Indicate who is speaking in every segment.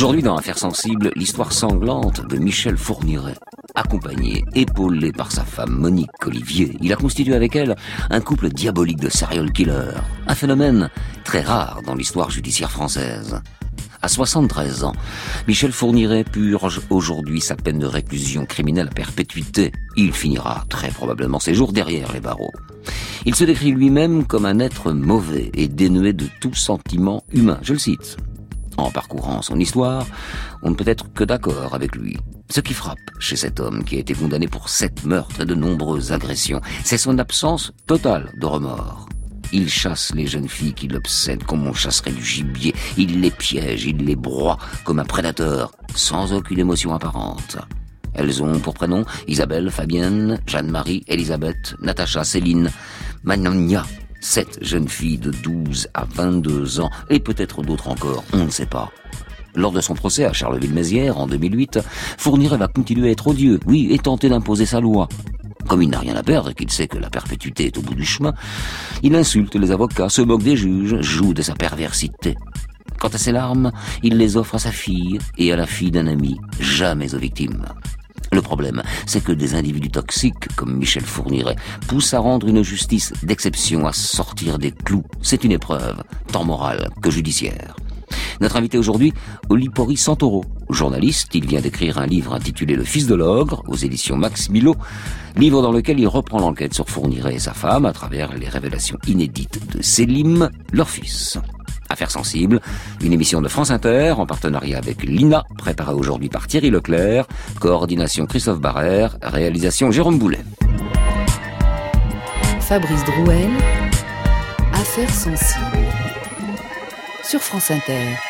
Speaker 1: Aujourd'hui, dans Affaires sensibles, l'histoire sanglante de Michel Fourniret. Accompagné, épaulé par sa femme Monique Olivier, il a constitué avec elle un couple diabolique de serial killers. Un phénomène très rare dans l'histoire judiciaire française. À 73 ans, Michel Fourniret purge aujourd'hui sa peine de réclusion criminelle à perpétuité. Il finira très probablement ses jours derrière les barreaux. Il se décrit lui-même comme un être mauvais et dénué de tout sentiment humain. Je le cite. En parcourant son histoire, on ne peut être que d'accord avec lui. Ce qui frappe chez cet homme qui a été condamné pour sept meurtres et de nombreuses agressions, c'est son absence totale de remords. Il chasse les jeunes filles qui l'obsèdent comme on chasserait du gibier. Il les piège, il les broie comme un prédateur, sans aucune émotion apparente. Elles ont pour prénom Isabelle, Fabienne, Jeanne-Marie, Elisabeth, Natacha, Céline, Manonia. Sept jeunes filles de 12 à 22 ans, et peut-être d'autres encore, on ne sait pas. Lors de son procès à Charleville-Mézières en 2008, Fourniret va continuer à être odieux, oui, et tenter d'imposer sa loi. Comme il n'a rien à perdre et qu'il sait que la perpétuité est au bout du chemin, il insulte les avocats, se moque des juges, joue de sa perversité. Quant à ses larmes, il les offre à sa fille et à la fille d'un ami, jamais aux victimes. Le problème, c'est que des individus toxiques, comme Michel Fourniret, poussent à rendre une justice d'exception, à sortir des clous. C'est une épreuve, tant morale que judiciaire. Notre invité aujourd'hui, Olipori Santoro. Journaliste, il vient d'écrire un livre intitulé Le Fils de l'Ogre, aux éditions Max Milo, livre dans lequel il reprend l'enquête sur Fourniret et sa femme à travers les révélations inédites de Selim, leur fils. Affaires sensibles, une émission de France Inter en partenariat avec l'INA, préparée aujourd'hui par Thierry Leclerc, coordination Christophe Barrère, réalisation Jérôme Boulet.
Speaker 2: Fabrice Drouel, Affaires sensibles, sur France Inter.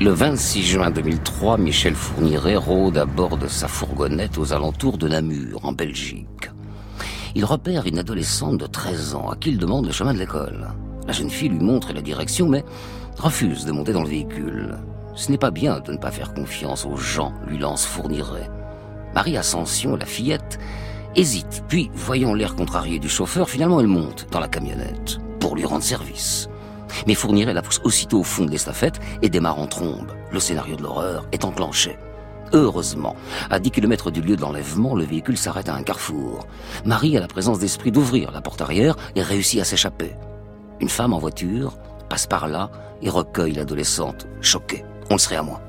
Speaker 1: Le 26 juin 2003, Michel Fourniret rôde à bord de sa fourgonnette aux alentours de Namur, en Belgique. Il repère une adolescente de 13 ans à qui il demande le chemin de l'école. La jeune fille lui montre la direction, mais refuse de monter dans le véhicule. Ce n'est pas bien de ne pas faire confiance aux gens, lui lance Fourniret. Marie Ascension, la fillette, hésite, puis, voyant l'air contrarié du chauffeur, finalement elle monte dans la camionnette pour lui rendre service. Mais Fourniret la pousse aussitôt au fond de l'estafette et démarre en trombe. Le scénario de l'horreur est enclenché. Heureusement, à 10 km du lieu de l'enlèvement, le véhicule s'arrête à un carrefour. Marie a la présence d'esprit d'ouvrir la porte arrière et réussit à s'échapper. Une femme en voiture passe par là et recueille l'adolescente, choquée. On le serait à moi.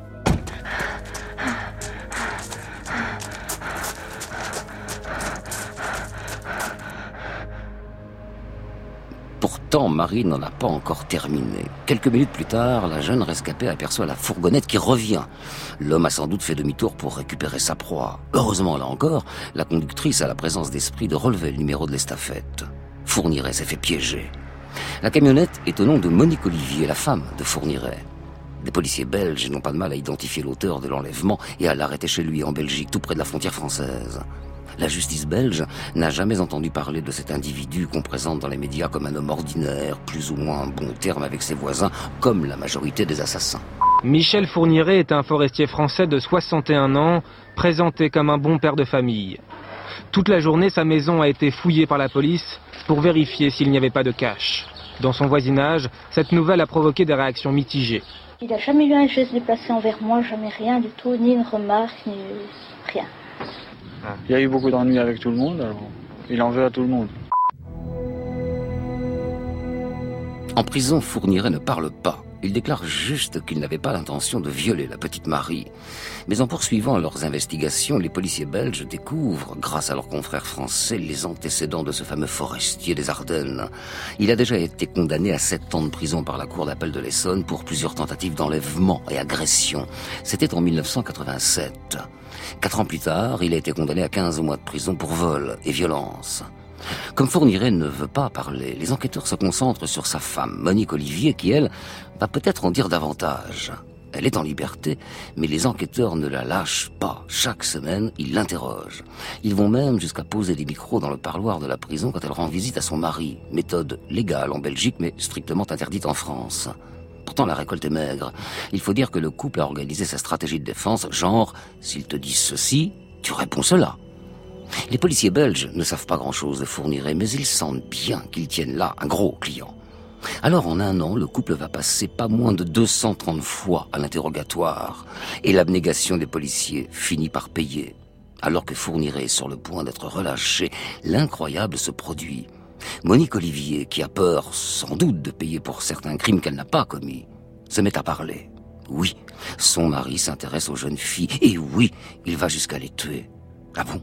Speaker 1: Pourtant, Marie n'en a pas encore terminé. Quelques minutes plus tard, la jeune rescapée aperçoit la fourgonnette qui revient. L'homme a sans doute fait demi-tour pour récupérer sa proie. Heureusement, là encore, la conductrice a la présence d'esprit de relever le numéro de l'estafette. Fourniret s'est fait piéger. La camionnette est au nom de Monique Olivier, la femme de Fourniret. Des policiers belges n'ont pas de mal à identifier l'auteur de l'enlèvement et à l'arrêter chez lui en Belgique, tout près de la frontière française. La justice belge n'a jamais entendu parler de cet individu qu'on présente dans les médias comme un homme ordinaire, plus ou moins en bon terme avec ses voisins, comme la majorité des assassins.
Speaker 3: Michel Fourniret est un forestier français de 61 ans, présenté comme un bon père de famille. Toute la journée, sa maison a été fouillée par la police pour vérifier s'il n'y avait pas de cache. Dans son voisinage, cette nouvelle a provoqué des réactions mitigées.
Speaker 4: Il n'a jamais eu un geste déplacé envers moi, jamais rien du tout, ni une remarque, ni rien.
Speaker 5: Il y a eu beaucoup d'ennuis avec tout le monde, alors il en veut à tout le monde.
Speaker 1: En prison, Fourniret ne parle pas. Il déclare juste qu'il n'avait pas l'intention de violer la petite Marie. Mais en poursuivant leurs investigations, les policiers belges découvrent, grâce à leurs confrères français, les antécédents de ce fameux forestier des Ardennes. Il a déjà été condamné à sept ans de prison par la Cour d'appel de l'Essonne pour plusieurs tentatives d'enlèvement et agression. C'était en 1987. Quatre ans plus tard, il a été condamné à 15 mois de prison pour vol et violence. Comme Fourniret ne veut pas parler, les enquêteurs se concentrent sur sa femme, Monique Olivier, qui, elle, va peut-être en dire davantage. Elle est en liberté, mais les enquêteurs ne la lâchent pas. Chaque semaine, ils l'interrogent. Ils vont même jusqu'à poser des micros dans le parloir de la prison quand elle rend visite à son mari. Méthode légale en Belgique, mais strictement interdite en France. Pourtant, la récolte est maigre. Il faut dire que le couple a organisé sa stratégie de défense, genre, s'ils te disent ceci, tu réponds cela. Les policiers belges ne savent pas grand-chose de Fourniret, mais ils sentent bien qu'ils tiennent là un gros client. Alors en un an, le couple va passer pas moins de 230 fois à l'interrogatoire, et l'abnégation des policiers finit par payer. Alors que Fourniret est sur le point d'être relâché, l'incroyable se produit. Monique Olivier, qui a peur sans doute de payer pour certains crimes qu'elle n'a pas commis, se met à parler. Oui, son mari s'intéresse aux jeunes filles, et oui, il va jusqu'à les tuer. Ah bon?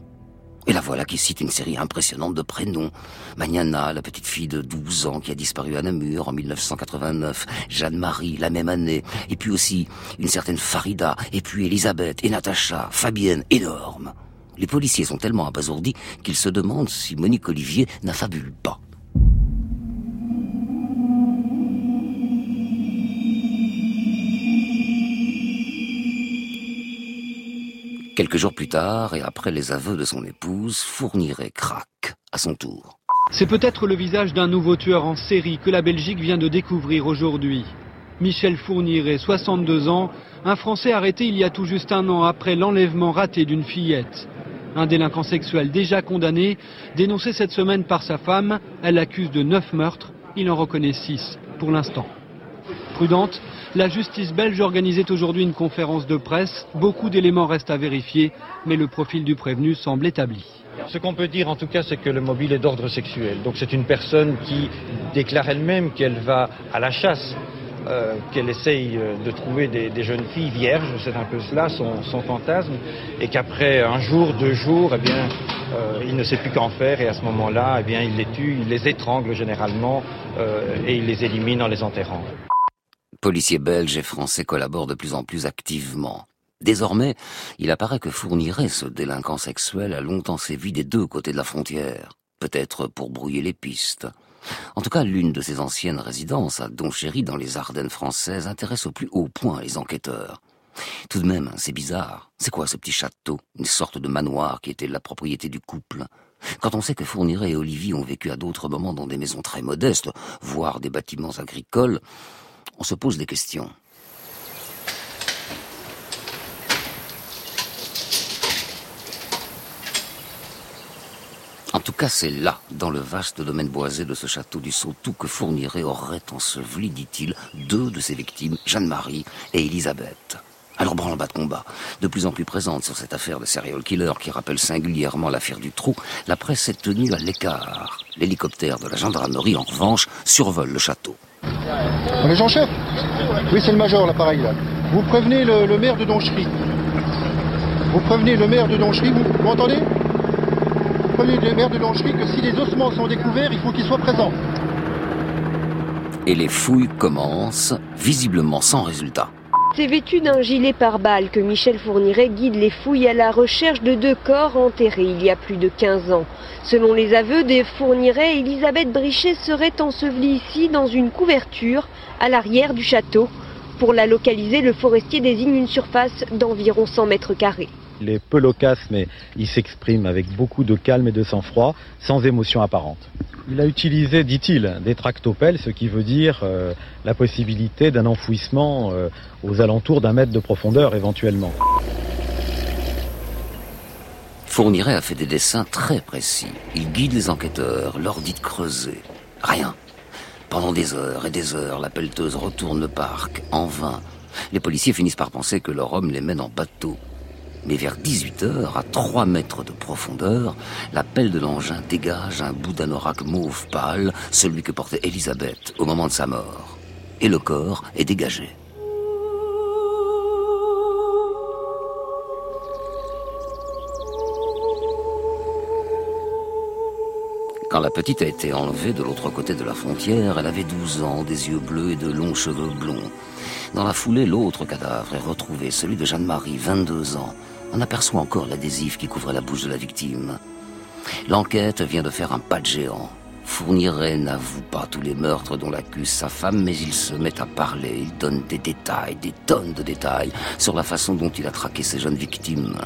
Speaker 1: Et la voilà qui cite une série impressionnante de prénoms. Magnana, la petite fille de 12 ans qui a disparu à Namur en 1989. Jeanne-Marie, la même année. Et puis aussi une certaine Farida. Et puis Elisabeth et Natacha. Fabienne, énorme. Les policiers sont tellement abasourdis qu'ils se demandent si Monique Olivier n'affabule pas. Quelques jours plus tard, et après les aveux de son épouse, Fourniret craque à son tour.
Speaker 6: C'est peut-être le visage d'un nouveau tueur en série que la Belgique vient de découvrir aujourd'hui. Michel Fourniret, 62 ans, un Français arrêté il y a tout juste un an après l'enlèvement raté d'une fillette. Un délinquant sexuel déjà condamné, dénoncé cette semaine par sa femme, elle l'accuse de neuf meurtres, il en reconnaît six pour l'instant. Prudente, la justice belge organisait aujourd'hui une conférence de presse. Beaucoup d'éléments restent à vérifier, mais le profil du prévenu semble établi.
Speaker 7: Ce qu'on peut dire en tout cas, c'est que le mobile est d'ordre sexuel. Donc c'est une personne qui déclare elle-même qu'elle va à la chasse, euh, qu'elle essaye euh, de trouver des, jeunes filles vierges, c'est un peu cela son, fantasme, et qu'après un jour, deux jours, eh bien, euh, il ne sait plus qu'en faire, et à ce moment-là, eh bien, il les tue, il les étrangle généralement, et il les élimine en les enterrant.
Speaker 1: Policiers belges et français collaborent de plus en plus activement. Désormais, il apparaît que Fourniret, ce délinquant sexuel, a longtemps sévi des deux côtés de la frontière, peut-être pour brouiller les pistes. En tout cas, l'une de ses anciennes résidences à Donchéry dans les Ardennes françaises intéresse au plus haut point les enquêteurs. Tout de même, c'est bizarre. C'est quoi ce petit château? Une sorte de manoir qui était la propriété du couple Quand on sait que Fourniret et Olivier ont vécu à d'autres moments dans des maisons très modestes, voire des bâtiments agricoles, on se pose des questions. En tout cas, c'est là, dans le vaste domaine boisé de ce château du Sautou, que Fourniret aurait enseveli, dit-il, deux de ses victimes, Jeanne-Marie et Elisabeth. Alors branle-bas de combat, de plus en plus présente sur cette affaire de serial killer qui rappelle singulièrement l'affaire du trou, la presse est tenue à l'écart. L'hélicoptère de la gendarmerie, en revanche, survole le château.
Speaker 8: Jean-Chef Oui, c'est le major, l'appareil, là. Vous prévenez le, maire de Donchery. Vous prévenez le maire de Donchery, vous, vous entendez Vous prévenez le maire de Donchery que si les ossements sont découverts, il faut qu'il soit présent.
Speaker 1: Et les fouilles commencent, visiblement sans résultat.
Speaker 9: C'est vêtu d'un gilet pare-balles que Michel Fourniret guide les fouilles à la recherche de deux corps enterrés il y a plus de 15 ans. Selon les aveux des Fourniret, Elisabeth Brichet serait ensevelie ici dans une couverture à l'arrière du château. Pour la localiser, le forestier désigne une surface d'environ 100 mètres carrés.
Speaker 10: Il est peu loquace, mais il s'exprime avec beaucoup de calme et de sang-froid, sans émotion apparente. Il a utilisé, dit-il, des tractopelles, ce qui veut dire euh, la possibilité d'un enfouissement euh, aux alentours d'un mètre de profondeur éventuellement.
Speaker 1: Fourniret a fait des dessins très précis. Il guide les enquêteurs, leur dit de creuser. Rien. Pendant des heures et des heures, la pelleteuse retourne le parc, en vain. Les policiers finissent par penser que leur homme les mène en bateau. Mais vers 18 heures, à 3 mètres de profondeur, la pelle de l'engin dégage un bout d'anorak mauve pâle, celui que portait Elisabeth au moment de sa mort. Et le corps est dégagé. Quand la petite a été enlevée de l'autre côté de la frontière, elle avait 12 ans, des yeux bleus et de longs cheveux blonds. Dans la foulée, l'autre cadavre est retrouvé, celui de Jeanne-Marie, 22 ans. On aperçoit encore l'adhésif qui couvrait la bouche de la victime. L'enquête vient de faire un pas de géant. Fourniret n'avoue pas tous les meurtres dont l'accuse sa femme, mais il se met à parler. Il donne des détails, des tonnes de détails, sur la façon dont il a traqué ses jeunes victimes.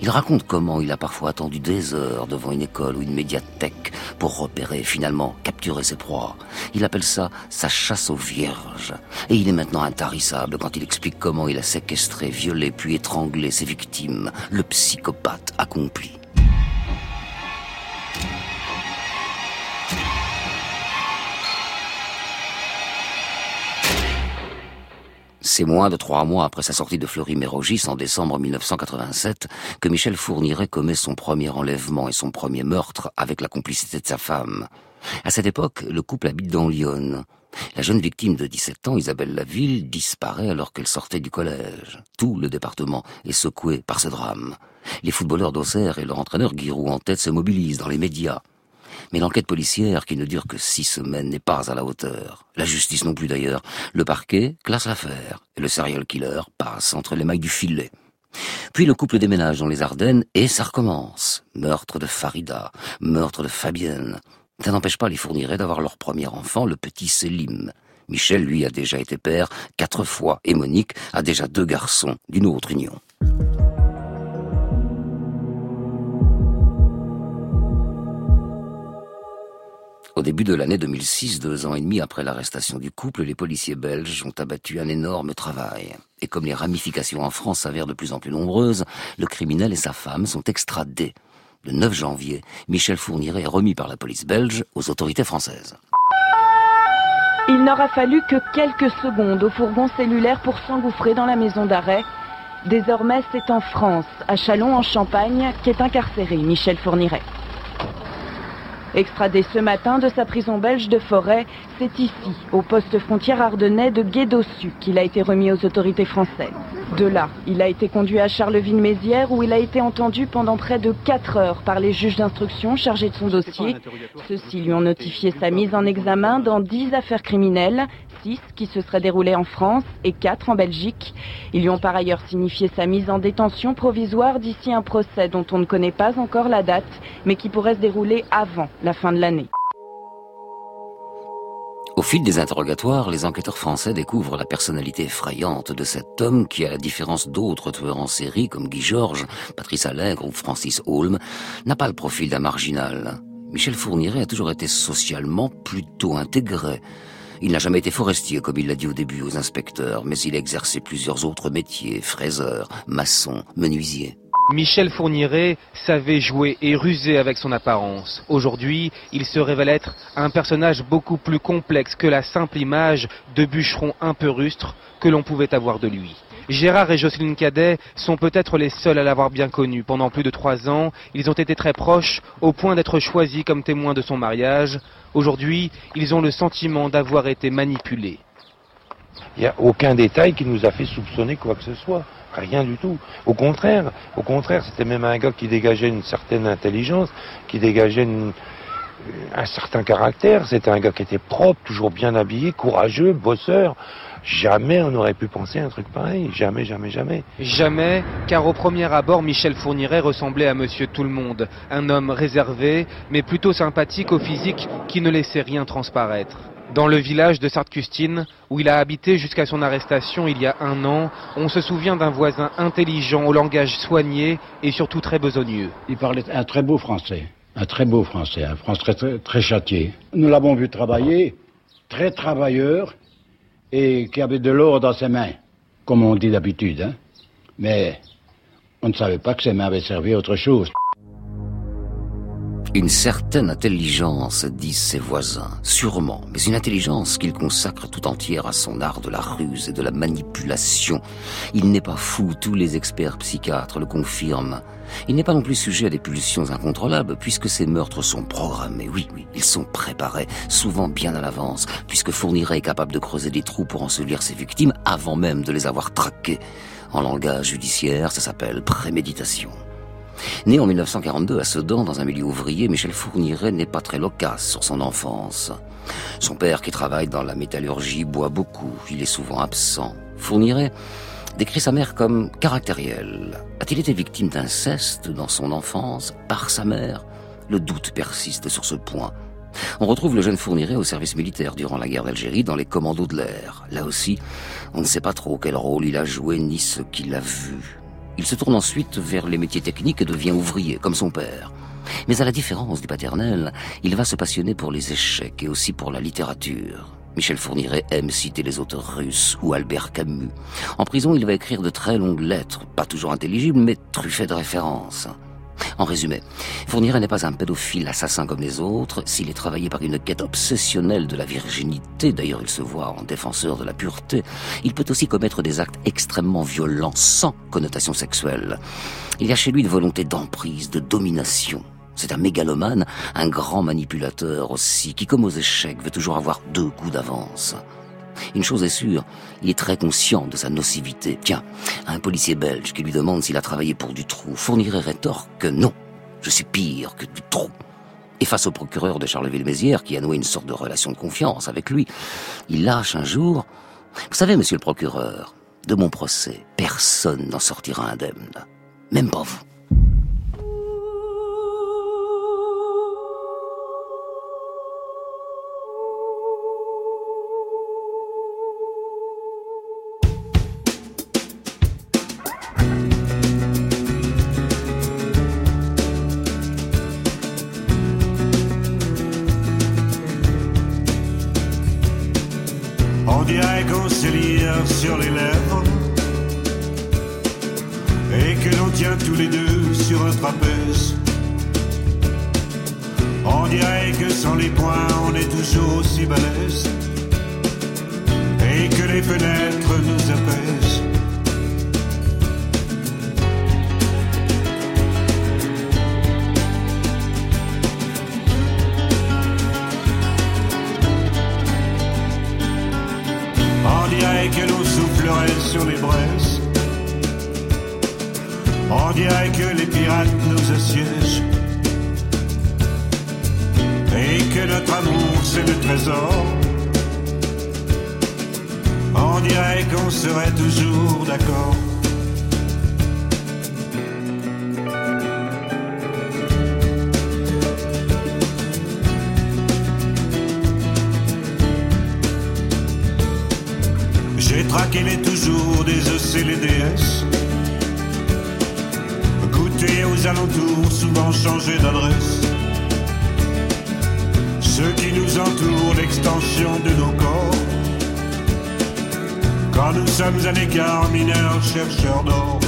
Speaker 1: Il raconte comment il a parfois attendu des heures devant une école ou une médiathèque pour repérer, finalement capturer ses proies. Il appelle ça sa chasse aux vierges. Et il est maintenant intarissable quand il explique comment il a séquestré, violé, puis étranglé ses victimes, le psychopathe accompli. C'est moins de trois mois après sa sortie de Fleury-Mérogis en décembre 1987 que Michel Fourniret commet son premier enlèvement et son premier meurtre avec la complicité de sa femme. À cette époque, le couple habite dans Lyon. La jeune victime de 17 ans, Isabelle Laville, disparaît alors qu'elle sortait du collège. Tout le département est secoué par ce drame. Les footballeurs d'Auxerre et leur entraîneur Giroud en tête se mobilisent dans les médias. Mais l'enquête policière, qui ne dure que six semaines, n'est pas à la hauteur. La justice non plus d'ailleurs. Le parquet classe l'affaire et le serial killer passe entre les mailles du filet. Puis le couple déménage dans les Ardennes et ça recommence. Meurtre de Farida, meurtre de Fabienne. Ça n'empêche pas les fournirait d'avoir leur premier enfant, le petit Selim. Michel, lui, a déjà été père quatre fois et Monique a déjà deux garçons d'une autre union. Au début de l'année 2006, deux ans et demi après l'arrestation du couple, les policiers belges ont abattu un énorme travail. Et comme les ramifications en France s'avèrent de plus en plus nombreuses, le criminel et sa femme sont extradés. Le 9 janvier, Michel Fourniret est remis par la police belge aux autorités françaises.
Speaker 11: Il n'aura fallu que quelques secondes au fourgon cellulaire pour s'engouffrer dans la maison d'arrêt. Désormais, c'est en France, à Chalon en Champagne, qu'est incarcéré Michel Fourniret. Extradé ce matin de sa prison belge de Forêt, c'est ici, au poste frontière ardennais de Guédossu, qu'il a été remis aux autorités françaises. De là, il a été conduit à Charleville-Mézières où il a été entendu pendant près de 4 heures par les juges d'instruction chargés de son dossier. Ceux-ci lui ont notifié sa mise en examen dans 10 affaires criminelles, 6 qui se seraient déroulées en France et 4 en Belgique. Ils lui ont par ailleurs signifié sa mise en détention provisoire d'ici un procès dont on ne connaît pas encore la date, mais qui pourrait se dérouler avant la fin de l'année.
Speaker 1: Au fil des interrogatoires, les enquêteurs français découvrent la personnalité effrayante de cet homme qui, à la différence d'autres tueurs en série comme Guy Georges, Patrice Allègre ou Francis Holm, n'a pas le profil d'un marginal. Michel Fourniret a toujours été socialement plutôt intégré. Il n'a jamais été forestier, comme il l'a dit au début aux inspecteurs, mais il a exercé plusieurs autres métiers, fraiseur, maçon, menuisier.
Speaker 3: Michel Fourniret savait jouer et ruser avec son apparence. Aujourd'hui, il se révèle être un personnage beaucoup plus complexe que la simple image de bûcheron un peu rustre que l'on pouvait avoir de lui. Gérard et Jocelyne Cadet sont peut-être les seuls à l'avoir bien connu. Pendant plus de trois ans, ils ont été très proches, au point d'être choisis comme témoins de son mariage. Aujourd'hui, ils ont le sentiment d'avoir été manipulés.
Speaker 12: Il n'y a aucun détail qui nous a fait soupçonner quoi que ce soit. Rien du tout. Au contraire, au contraire, c'était même un gars qui dégageait une certaine intelligence, qui dégageait un certain caractère. C'était un gars qui était propre, toujours bien habillé, courageux, bosseur. Jamais on n'aurait pu penser à un truc pareil. Jamais, jamais, jamais.
Speaker 3: Jamais, car au premier abord, Michel Fourniret ressemblait à Monsieur Tout le Monde. Un homme réservé, mais plutôt sympathique au physique qui ne laissait rien transparaître. Dans le village de Sartcustine, où il a habité jusqu'à son arrestation il y a un an, on se souvient d'un voisin intelligent, au langage soigné et surtout très besogneux.
Speaker 13: Il parlait un très beau français, un très beau français, un français très, très châtié. Nous l'avons vu travailler, très travailleur, et qui avait de l'or dans ses mains, comme on dit d'habitude. Hein. Mais on ne savait pas que ses mains avaient servi à autre chose.
Speaker 1: Une certaine intelligence, disent ses voisins, sûrement, mais une intelligence qu'il consacre tout entière à son art de la ruse et de la manipulation. Il n'est pas fou, tous les experts psychiatres le confirment. Il n'est pas non plus sujet à des pulsions incontrôlables, puisque ces meurtres sont programmés, oui, oui, ils sont préparés, souvent bien à l'avance, puisque Fourniret est capable de creuser des trous pour ensevelir ses victimes avant même de les avoir traquées. En langage judiciaire, ça s'appelle préméditation. Né en 1942 à Sedan, dans un milieu ouvrier, Michel Fourniret n'est pas très loquace sur son enfance. Son père, qui travaille dans la métallurgie, boit beaucoup. Il est souvent absent. Fourniret décrit sa mère comme caractérielle. A-t-il été victime d'inceste dans son enfance? Par sa mère Le doute persiste sur ce point. On retrouve le jeune Fourniret au service militaire durant la guerre d'Algérie dans les commandos de l'air. Là aussi, on ne sait pas trop quel rôle il a joué ni ce qu'il a vu. Il se tourne ensuite vers les métiers techniques et devient ouvrier, comme son père. Mais à la différence du paternel, il va se passionner pour les échecs et aussi pour la littérature. Michel Fourniret aime citer les auteurs russes ou Albert Camus. En prison, il va écrire de très longues lettres, pas toujours intelligibles, mais truffées de références. En résumé, Fourniret n'est pas un pédophile assassin comme les autres. S'il est travaillé par une quête obsessionnelle de la virginité, d'ailleurs il se voit en défenseur de la pureté, il peut aussi commettre des actes extrêmement violents sans connotation sexuelle. Il y a chez lui une volonté d'emprise, de domination. C'est un mégalomane, un grand manipulateur aussi, qui comme aux échecs veut toujours avoir deux coups d'avance. Une chose est sûre, il est très conscient de sa nocivité. Tiens, un policier belge qui lui demande s'il a travaillé pour du trou fournirait rétorque que non, je suis pire que du trou. Et face au procureur de Charleville-Mézières, qui a noué une sorte de relation de confiance avec lui, il lâche un jour Vous savez, monsieur le procureur, de mon procès, personne n'en sortira indemne. Même pas vous.
Speaker 14: Qu'il est toujours des EC les DS. Goûter aux alentours, souvent changer d'adresse. Ceux qui nous entourent, l'extension de nos corps. Quand nous sommes à l'écart, mineurs, chercheurs d'or.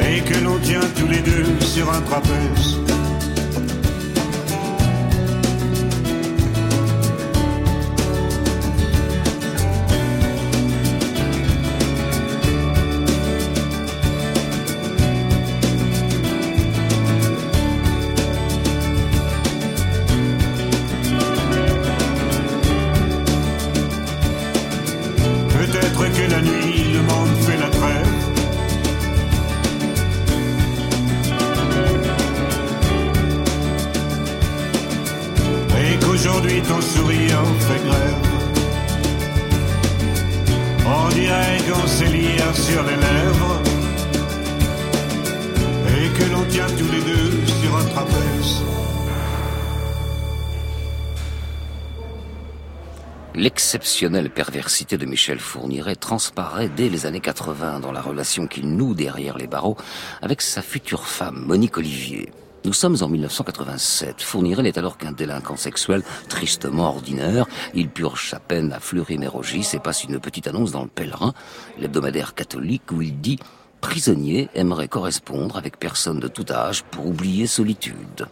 Speaker 14: et que l'on tient tous les deux sur un trapèze.
Speaker 1: L'exceptionnelle perversité de Michel Fourniret transparaît dès les années 80 dans la relation qu'il noue derrière les barreaux avec sa future femme, Monique Olivier. Nous sommes en 1987. Fourniret n'est alors qu'un délinquant sexuel tristement ordinaire. Il purge sa peine à Fleury-Mérogis et passe une petite annonce dans le Pèlerin, l'hebdomadaire catholique, où il dit prisonnier aimerait correspondre avec personne de tout âge pour oublier solitude.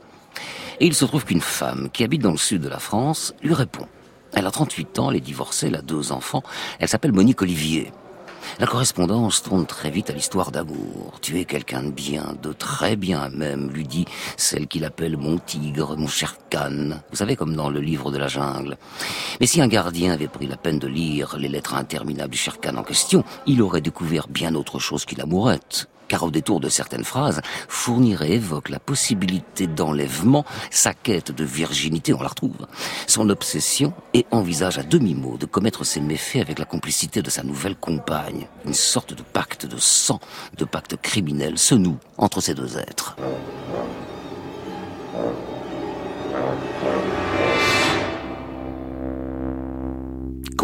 Speaker 1: Et il se trouve qu'une femme qui habite dans le sud de la France lui répond. Elle a 38 ans, elle est divorcée, elle a deux enfants, elle s'appelle Monique Olivier. La correspondance tourne très vite à l'histoire d'amour. Tu es quelqu'un de bien, de très bien même, lui dit celle qu'il appelle mon tigre, mon cher Khan. Vous savez, comme dans le livre de la jungle. Mais si un gardien avait pris la peine de lire les lettres interminables du cher en question, il aurait découvert bien autre chose qu'une amourette car au détour de certaines phrases, Fourniret évoque la possibilité d'enlèvement, sa quête de virginité, on la retrouve, son obsession, et envisage à demi-mot de commettre ses méfaits avec la complicité de sa nouvelle compagne. Une sorte de pacte de sang, de pacte criminel se noue entre ces deux êtres.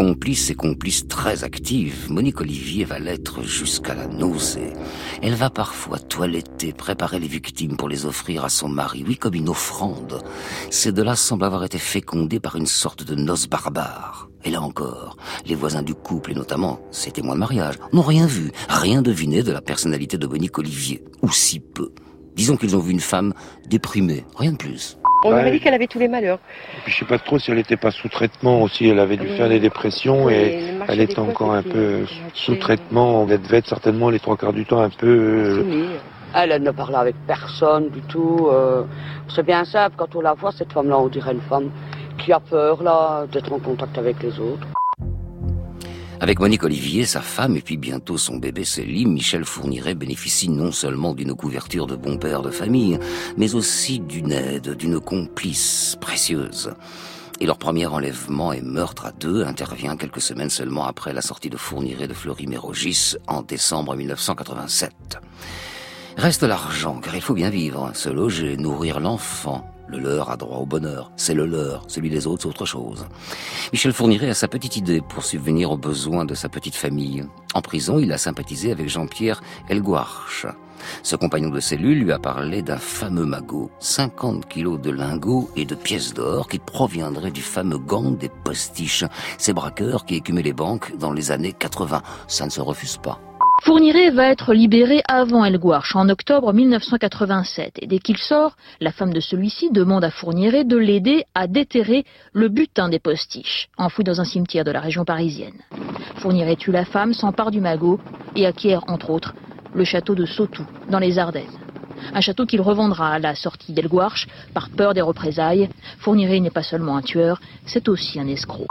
Speaker 1: Complice et complice très active, Monique Olivier va l'être jusqu'à la nausée. Elle va parfois toiletter, préparer les victimes pour les offrir à son mari, oui, comme une offrande. Ces deux-là semblent avoir été fécondés par une sorte de noce barbare. Et là encore, les voisins du couple, et notamment ses témoins de mariage, n'ont rien vu, rien deviné de la personnalité de Monique Olivier, ou si peu. Disons qu'ils ont vu une femme déprimée, rien de plus.
Speaker 9: On ouais. dit qu'elle avait tous les malheurs.
Speaker 12: Et puis je sais pas trop si elle n'était pas sous traitement aussi. Elle avait dû oui. faire des dépressions oui, et elle était encore un peu sous traitement. Elle devait être certainement les trois quarts du temps un peu.
Speaker 15: Euh, elle, elle ne parlait avec personne du tout. Euh, c'est bien simple quand on la voit cette femme-là, on dirait une femme qui a peur là d'être en contact avec les autres.
Speaker 1: Avec Monique Olivier, sa femme et puis bientôt son bébé Céline, Michel Fourniret bénéficie non seulement d'une couverture de bon père de famille, mais aussi d'une aide, d'une complice précieuse. Et leur premier enlèvement et meurtre à deux intervient quelques semaines seulement après la sortie de Fourniret de Fleury-Mérogis en décembre 1987. Reste l'argent, car il faut bien vivre, se loger, nourrir l'enfant, le leur a droit au bonheur. C'est le leur. Celui des autres, c'est autre chose. Michel Fourniret a sa petite idée pour subvenir aux besoins de sa petite famille. En prison, il a sympathisé avec Jean-Pierre Elguarche. Ce compagnon de cellule lui a parlé d'un fameux magot, 50 kilos de lingots et de pièces d'or qui proviendraient du fameux gang des postiches, ces braqueurs qui écumaient les banques dans les années 80. Ça ne se refuse pas.
Speaker 16: Fourniret va être libéré avant El Gouarch en octobre 1987 et dès qu'il sort, la femme de celui-ci demande à Fourniret de l'aider à déterrer le butin des postiches, enfoui dans un cimetière de la région parisienne. Fourniret tue la femme, s'empare du magot et acquiert entre autres le château de Sautou dans les Ardennes. Un château qu'il revendra à la sortie d'El Gouarch par peur des représailles. Fourniret n'est pas seulement un tueur, c'est aussi un escroc.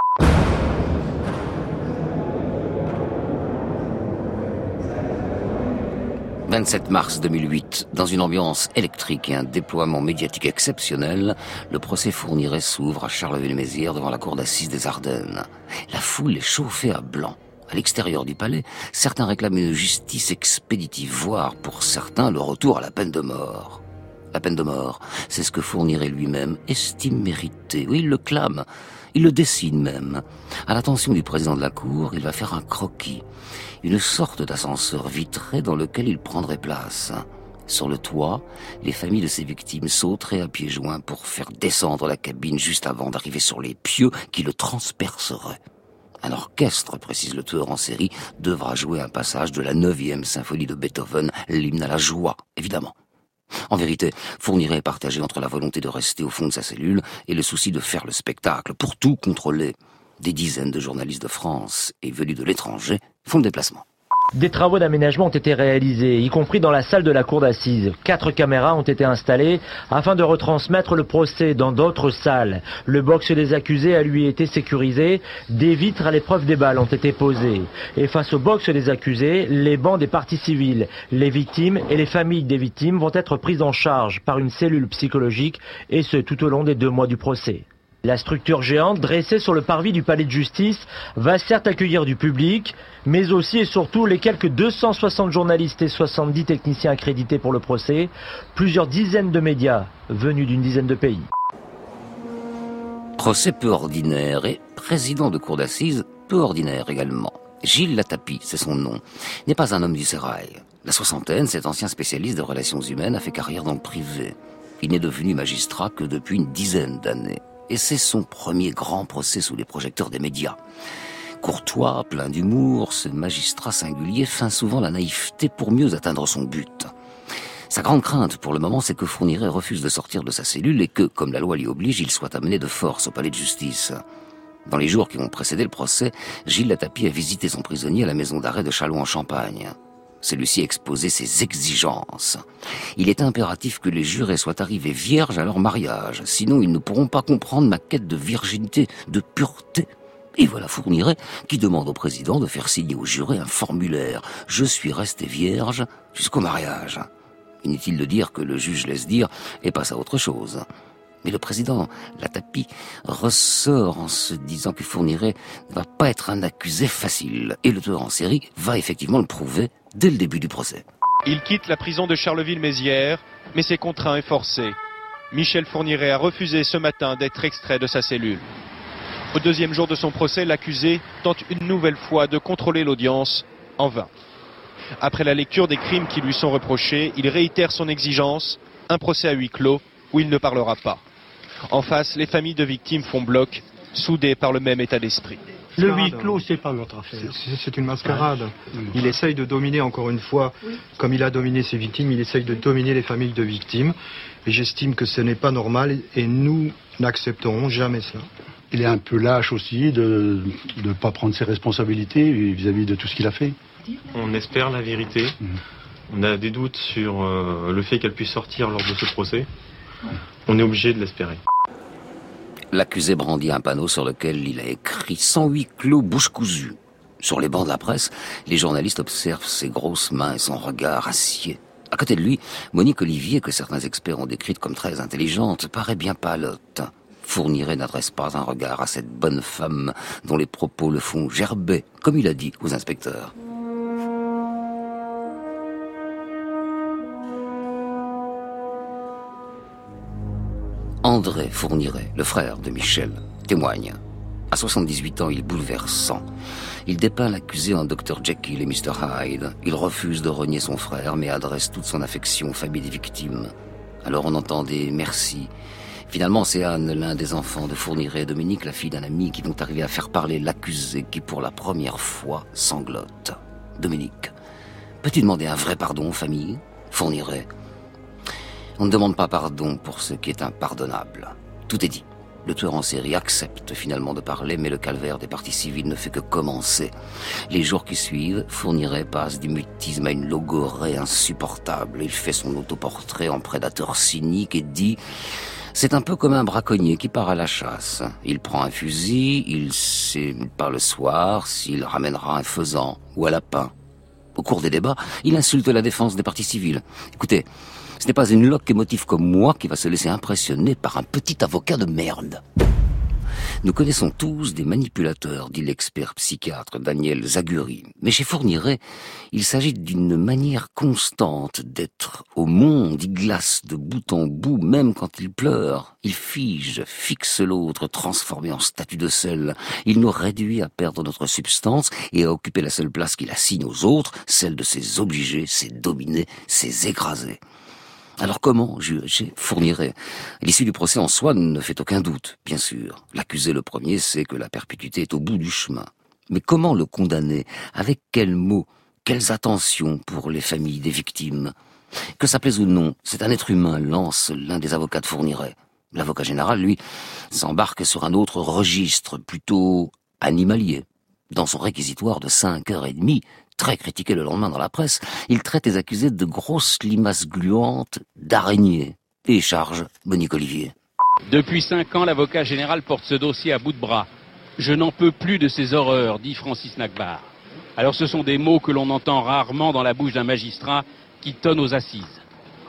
Speaker 1: 27 mars 2008, dans une ambiance électrique et un déploiement médiatique exceptionnel, le procès Fourniret s'ouvre à Charleville-Mézières devant la cour d'assises des Ardennes. La foule est chauffée à blanc. À l'extérieur du palais, certains réclament une justice expéditive, voire pour certains le retour à la peine de mort. La peine de mort, c'est ce que Fourniret lui-même estime mériter. Oui, il le clame. Il le dessine même. À l'attention du président de la Cour, il va faire un croquis, une sorte d'ascenseur vitré dans lequel il prendrait place. Sur le toit, les familles de ses victimes sauteraient à pieds joints pour faire descendre la cabine juste avant d'arriver sur les pieux qui le transperceraient. Un orchestre, précise le tueur en série, devra jouer un passage de la neuvième symphonie de Beethoven, l'hymne à la joie, évidemment. En vérité, Fourniret est partagé entre la volonté de rester au fond de sa cellule et le souci de faire le spectacle, pour tout contrôler. Des dizaines de journalistes de France et venus de l'étranger font le déplacement.
Speaker 17: Des travaux d'aménagement ont été réalisés, y compris dans la salle de la cour d'assises. Quatre caméras ont été installées afin de retransmettre le procès dans d'autres salles. Le box des accusés a lui été sécurisé. Des vitres à l'épreuve des balles ont été posées. Et face au box des accusés, les bancs des parties civiles, les victimes et les familles des victimes vont être prises en charge par une cellule psychologique et ce tout au long des deux mois du procès. La structure géante dressée sur le parvis du palais de justice va certes accueillir du public, mais aussi et surtout les quelques 260 journalistes et 70 techniciens accrédités pour le procès, plusieurs dizaines de médias venus d'une dizaine de pays.
Speaker 1: Procès peu ordinaire et président de cour d'assises peu ordinaire également. Gilles Latapi, c'est son nom, n'est pas un homme du sérail. La soixantaine, cet ancien spécialiste de relations humaines a fait carrière dans le privé. Il n'est devenu magistrat que depuis une dizaine d'années et c'est son premier grand procès sous les projecteurs des médias. Courtois, plein d'humour, ce magistrat singulier feint souvent la naïveté pour mieux atteindre son but. Sa grande crainte pour le moment, c'est que Fourniret refuse de sortir de sa cellule et que, comme la loi l'y oblige, il soit amené de force au palais de justice. Dans les jours qui ont précédé le procès, Gilles Latapi a visité son prisonnier à la maison d'arrêt de Châlons en Champagne. Celui-ci a exposé ses exigences. Il est impératif que les jurés soient arrivés vierges à leur mariage, sinon ils ne pourront pas comprendre ma quête de virginité, de pureté. Et voilà Fourniret qui demande au président de faire signer aux jurés un formulaire. Je suis resté vierge jusqu'au mariage. Inutile de dire que le juge laisse dire et passe à autre chose. Mais le président, la tapis, ressort en se disant que Fourniret ne va pas être un accusé facile. Et le tueur en série va effectivement le prouver dès le début du procès.
Speaker 18: Il quitte la prison de Charleville-Mézières, mais c'est contraint et forcé. Michel Fourniret a refusé ce matin d'être extrait de sa cellule. Au deuxième jour de son procès, l'accusé tente une nouvelle fois de contrôler l'audience en vain. Après la lecture des crimes qui lui sont reprochés, il réitère son exigence, un procès à huis clos où il ne parlera pas. En face, les familles de victimes font bloc, soudées par le même état d'esprit.
Speaker 19: Le huis clos, c'est pas notre affaire. C'est une mascarade. Il essaye de dominer encore une fois, comme il a dominé ses victimes, il essaye de dominer les familles de victimes. Et j'estime que ce n'est pas normal et nous n'accepterons jamais cela.
Speaker 13: Il est un peu lâche aussi de ne pas prendre ses responsabilités vis-à-vis de tout ce qu'il a fait.
Speaker 20: On espère la vérité. On a des doutes sur euh, le fait qu'elle puisse sortir lors de ce procès. On est obligé de l'espérer.
Speaker 1: L'accusé brandit un panneau sur lequel il a écrit 108 clos bouche cousue. Sur les bancs de la presse, les journalistes observent ses grosses mains et son regard acier. À côté de lui, Monique Olivier, que certains experts ont décrite comme très intelligente, paraît bien pâlotte. Fourniret n'adresse pas un regard à cette bonne femme dont les propos le font gerber, comme il a dit aux inspecteurs. André Fourniret, le frère de Michel, témoigne. À 78 ans, il est bouleversant. Il dépeint l'accusé en Dr Jekyll et Mr Hyde. Il refuse de renier son frère, mais adresse toute son affection aux familles des victimes. Alors on entend des merci. Finalement, c'est Anne, l'un des enfants de Fourniret et Dominique, la fille d'un ami, qui vont arriver à faire parler l'accusé qui, pour la première fois, sanglote. Dominique, peux-tu demander un vrai pardon aux familles Fourniret, on ne demande pas pardon pour ce qui est impardonnable. Tout est dit. Le tueur en série accepte finalement de parler, mais le calvaire des parties civiles ne fait que commencer. Les jours qui suivent, Fourniret passe du mutisme à une logorée insupportable. Il fait son autoportrait en prédateur cynique et dit c'est un peu comme un braconnier qui part à la chasse. Il prend un fusil, il sait pas le soir s'il ramènera un faisan ou un lapin. Au cours des débats, il insulte la défense des parties civiles. Écoutez, ce n'est pas une locomotive comme moi qui va se laisser impressionner par un petit avocat de merde. Nous connaissons tous des manipulateurs, dit l'expert psychiatre Daniel Zaguri. Mais chez Fourniret, il s'agit d'une manière constante d'être au monde. Il glace de bout en bout, même quand il pleure. Il fige, fixe l'autre, transformé en statue de sel. Il nous réduit à perdre notre substance et à occuper la seule place qu'il assigne aux autres, celle de ses obligés, ses dominés, ses écrasés. Alors comment juger fournirait L'issue du procès en soi ne fait aucun doute, bien sûr. L'accusé le premier sait que la perpétuité est au bout du chemin. Mais comment le condamner? Avec quels mots? Quelles attentions pour les familles des victimes? Que ça plaise ou non, c'est un être humain, lance l'un des avocats de Fourniret. L'avocat général, lui, s'embarque sur un autre registre, plutôt animalier. Dans son réquisitoire de cinq heures et demie, très critiqué le lendemain dans la presse, il traite les accusés de grosses limaces gluantes, d'araignées, et charge Monique Olivier.
Speaker 21: Depuis cinq ans, l'avocat général porte ce dossier à bout de bras. Je n'en peux plus de ces horreurs, dit Francis Nagbar. Alors ce sont des mots que l'on entend rarement dans la bouche d'un magistrat qui tonne aux assises.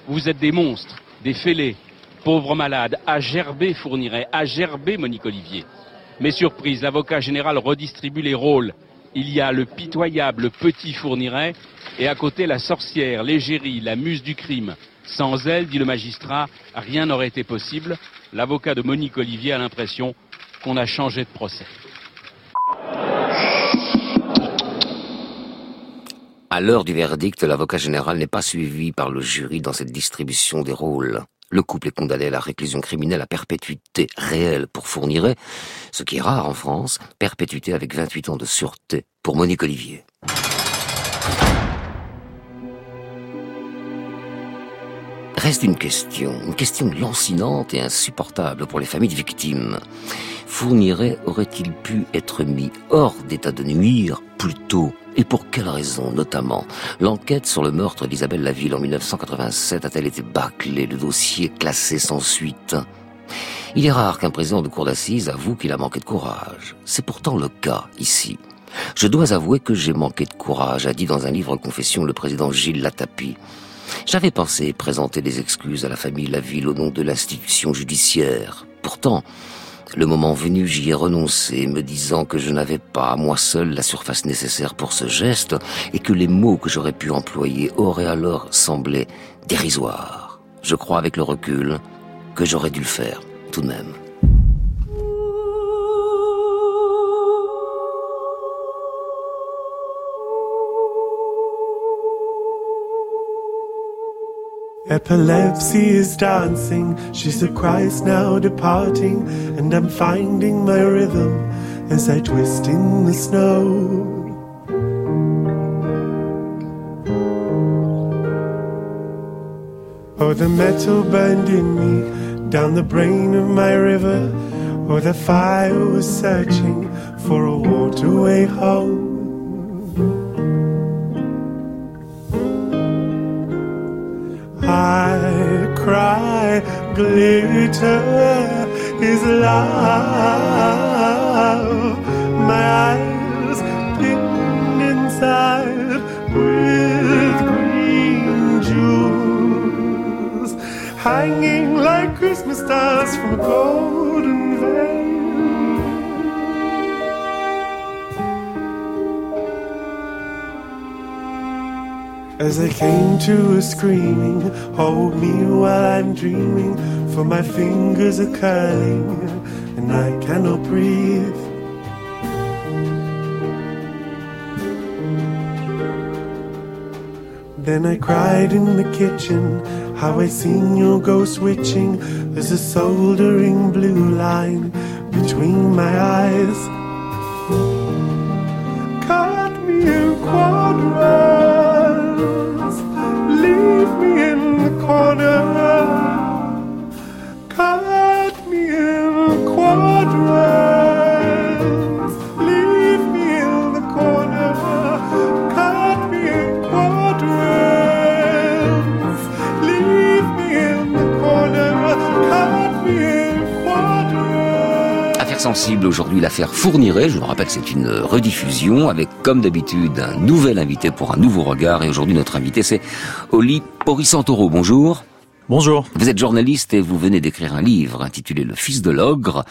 Speaker 21: Vous êtes des monstres, des fêlés, pauvres malades, à gerber fournirait, à gerber Monique Olivier. Mais surprise, l'avocat général redistribue les rôles il y a le pitoyable petit Fourniret et à côté la sorcière, l'égérie, la muse du crime. Sans elle, dit le magistrat, rien n'aurait été possible. L'avocat de Monique Olivier a l'impression qu'on a changé de procès.
Speaker 1: À l'heure du verdict, l'avocat général n'est pas suivi par le jury dans cette distribution des rôles. Le couple est condamné à la réclusion criminelle à perpétuité réelle pour Fourniret, ce qui est rare en France, perpétuité avec 28 ans de sûreté pour Monique Olivier. Reste une question, une question lancinante et insupportable pour les familles de victimes. Fourniret aurait-il pu être mis hors d'état de nuire plus tôt Et pour quelle raison, notamment? L'enquête sur le meurtre d'Isabelle Laville en 1987 a-t-elle été bâclée, le dossier classé sans suite? Il est rare qu'un président de cour d'assises avoue qu'il a manqué de courage. C'est pourtant le cas ici. Je dois avouer que j'ai manqué de courage, a dit dans un livre confession le président Gilles Latapi. J'avais pensé présenter des excuses à la famille Laville au nom de l'institution judiciaire. Pourtant, le moment venu, j'y ai renoncé, me disant que je n'avais pas, moi seul, la surface nécessaire pour ce geste, et que les mots que j'aurais pu employer auraient alors semblé dérisoires. Je crois avec le recul que j'aurais dû le faire, tout de même.
Speaker 22: Epilepsy is dancing, she's a Christ now departing, and I'm finding my rhythm as I twist in the snow. Oh, the metal burned in me down the brain of my river. Oh, the fire was searching for a waterway home. I cry, glitter is love. My eyes pinned inside with green jewels, hanging like Christmas stars from a golden As I came to a screaming, hold me while I'm dreaming, for my fingers are curling and I cannot breathe. Then I cried in the kitchen, how I seen you go switching. There's a soldering blue line between my eyes.
Speaker 1: Aujourd'hui, l'affaire Fourniret. Je vous rappelle que c'est une rediffusion avec, comme d'habitude, un nouvel invité pour un nouveau regard. Et aujourd'hui, notre invité, c'est Oli Porissantoro. Bonjour.
Speaker 23: Bonjour.
Speaker 1: Vous êtes journaliste et vous venez d'écrire un livre intitulé Le fils de l'ogre.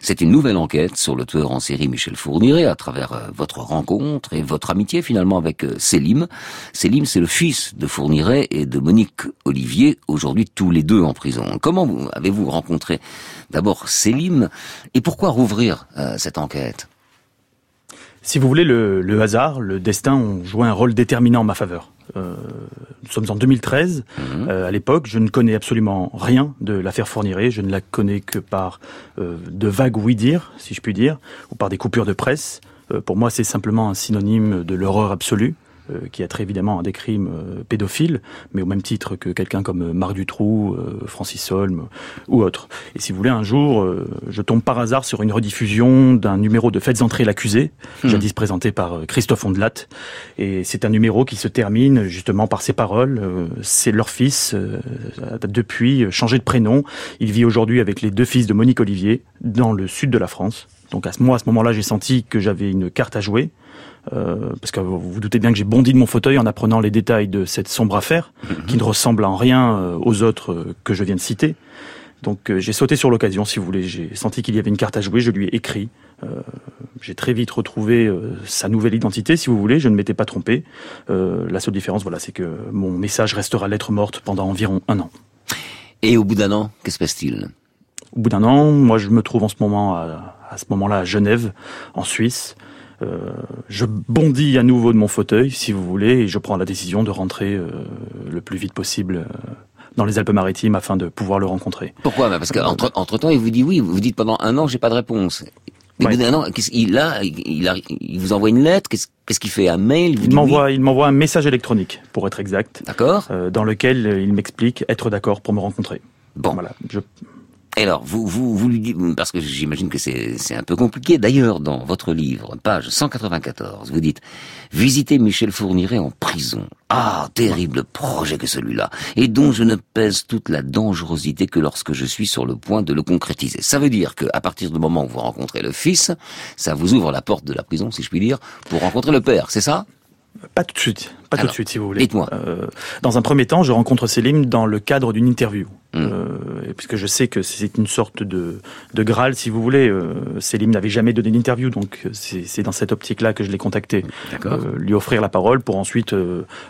Speaker 1: C'est une nouvelle enquête sur le tueur en série Michel Fourniret à travers euh, votre rencontre et votre amitié finalement avec euh, Selim. Selim, c'est le fils de Fourniret et de Monique Olivier, aujourd'hui tous les deux en prison. Comment vous- avez-vous rencontré d'abord Selim et pourquoi rouvrir euh, cette enquête?
Speaker 23: Si vous voulez, le, le hasard, le destin ont joué un rôle déterminant en ma faveur. Euh, nous sommes en 2013. Euh, à l'époque, je ne connais absolument rien de l'affaire Fourniret. Je ne la connais que par euh, de vagues oui-dire, si je puis dire, ou par des coupures de presse. Pour moi, c'est simplement un synonyme de l'horreur absolue. Euh, qui a trait évidemment à des crimes euh, pédophiles, mais au même titre que quelqu'un comme euh, Marc Dutroux, Francis Solm euh, ou autre. Et si vous voulez, un jour, je tombe par hasard sur une rediffusion d'un numéro de Faites entrer l'accusé,
Speaker 1: Hmm.
Speaker 23: jadis présenté par Christophe Ondelat. Et c'est un numéro qui se termine justement par ces paroles. c'est leur fils, depuis changé de prénom. Il vit aujourd'hui avec les deux fils de Monique Olivier dans le sud de la France. Donc à ce, moi, à ce moment-là, j'ai senti que j'avais une carte à jouer. Euh, parce que vous vous doutez bien que j'ai bondi de mon fauteuil en apprenant les détails de cette sombre affaire, qui ne ressemble en rien euh, aux autres euh, que je viens de citer. Donc euh, j'ai sauté sur l'occasion, si vous voulez. J'ai senti qu'il y avait une carte à jouer, je lui ai écrit. Euh, j'ai très vite retrouvé euh, sa nouvelle identité, si vous voulez. Je ne m'étais pas trompé. La seule différence, voilà, c'est que mon message restera lettre morte pendant environ un an.
Speaker 1: Et au bout d'un an, que se passe-t-il?
Speaker 23: Au bout d'un an, moi, je me trouve en ce moment à, à ce moment-là à Genève, en Suisse. Euh, je bondis à nouveau de mon fauteuil, si vous voulez, et je prends la décision de rentrer euh, le plus vite possible euh, dans les Alpes-Maritimes afin de pouvoir le rencontrer.
Speaker 1: Pourquoi? Parce qu'entre entre temps, il vous dit oui. Vous dites pendant un an, j'ai pas de réponse. Mais
Speaker 23: Ouais.
Speaker 1: un an, il, a, il, a- il vous envoie une lettre. Qu'est-ce qu'est-ce qu'il fait? Un mail
Speaker 23: Il m'envoie, il m'envoie un message électronique, pour être exact.
Speaker 1: D'accord.
Speaker 23: dans lequel il m'explique être d'accord pour me rencontrer.
Speaker 1: Bon.
Speaker 23: Voilà. Je,
Speaker 1: Et alors, vous, vous, vous lui dites, parce que j'imagine que c'est un peu compliqué. D'ailleurs, dans votre livre, page 194, vous dites visiter Michel Fourniret en prison. Ah, terrible projet que celui-là, et dont je ne pèse toute la dangerosité que lorsque je suis sur le point de le concrétiser. Ça veut dire que à partir du moment où vous rencontrez le fils, ça vous ouvre la porte de la prison, si je puis dire, pour rencontrer le père. C'est ça?
Speaker 23: Pas tout de suite. Pas tout de suite, si vous voulez.
Speaker 1: dites-moi.
Speaker 23: Euh, dans un premier temps, je rencontre Selim dans le cadre d'une interview.
Speaker 1: Hmm.
Speaker 23: Euh, puisque je sais que c'est une sorte de, de Graal, si vous voulez. Euh, Selim n'avait jamais donné d'interview, donc euh, c'est dans cette optique-là que je l'ai contacté. Lui offrir la parole pour ensuite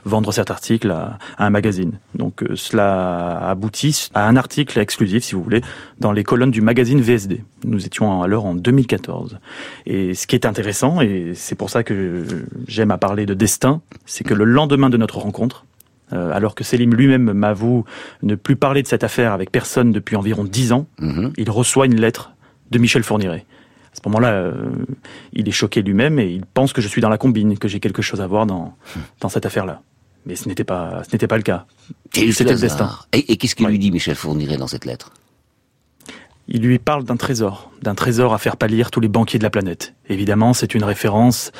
Speaker 23: vendre cet article à, à un magazine. Donc cela aboutit à un article exclusif, si vous voulez, dans les colonnes du magazine VSD. Nous étions alors en 2014. Et ce qui est intéressant, et c'est pour ça que j'aime à parler de destin, c'est que le lendemain de notre rencontre, euh, alors que Selim lui-même m'avoue ne plus parler de cette affaire avec personne depuis environ dix ans,
Speaker 1: Mhm.
Speaker 23: il reçoit une lettre de Michel Fourniret. À ce moment-là, euh, il est choqué lui-même et il pense que je suis dans la combine, que j'ai quelque chose à voir dans, dans cette affaire-là. Mais ce n'était pas, ce n'était pas le cas.
Speaker 1: Quel
Speaker 23: C'était le destin.
Speaker 1: hasard. Et, et qu'est-ce qu'il lui dit, Michel Fourniret, dans cette lettre?
Speaker 23: Il lui parle d'un trésor, d'un trésor à faire pâlir tous les banquiers de la planète. Évidemment, c'est une référence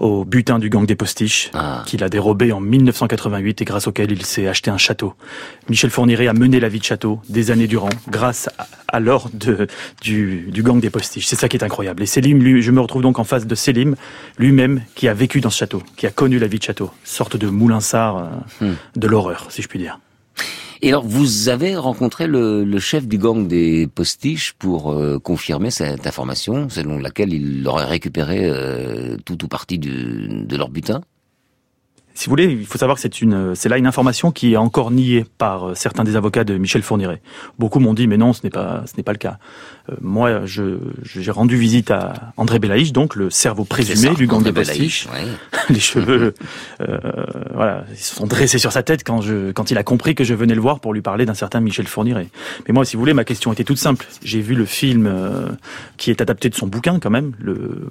Speaker 23: au butin du gang des postiches, qu'il a dérobé en 1988 et grâce auquel il s'est acheté un château. Michel Fourniret a mené la vie de château des années durant, grâce à, l'or du, du gang des postiches. C'est ça qui est incroyable. Et Selim, lui, je me retrouve donc en face de Selim, lui-même, qui a vécu dans ce château, qui a connu la vie de château. Sorte de moulinsard euh, de l'horreur, si je puis dire.
Speaker 1: Et alors, vous avez rencontré le, le chef du gang des postiches pour euh, confirmer cette information, selon laquelle il aurait récupéré euh, tout ou partie du, de leur butin?
Speaker 23: Si vous voulez, il faut savoir que c'est une, c'est là une information qui est encore niée par euh, certains des avocats de Michel Fourniret. Beaucoup m'ont dit, mais non, ce n'est pas, ce n'est pas le cas. Euh, moi, je, j'ai rendu visite à André Belaïch, donc le cerveau présumé
Speaker 1: ça,
Speaker 23: du gang postiches.
Speaker 1: Belaïch, ouais.
Speaker 23: Les cheveux, euh, voilà, ils se sont dressés sur sa tête quand je, quand il a compris que je venais le voir pour lui parler d'un certain Michel Fourniret. Mais moi, si vous voulez, ma question était toute simple. J'ai vu le film euh, qui est adapté de son bouquin, quand même, le,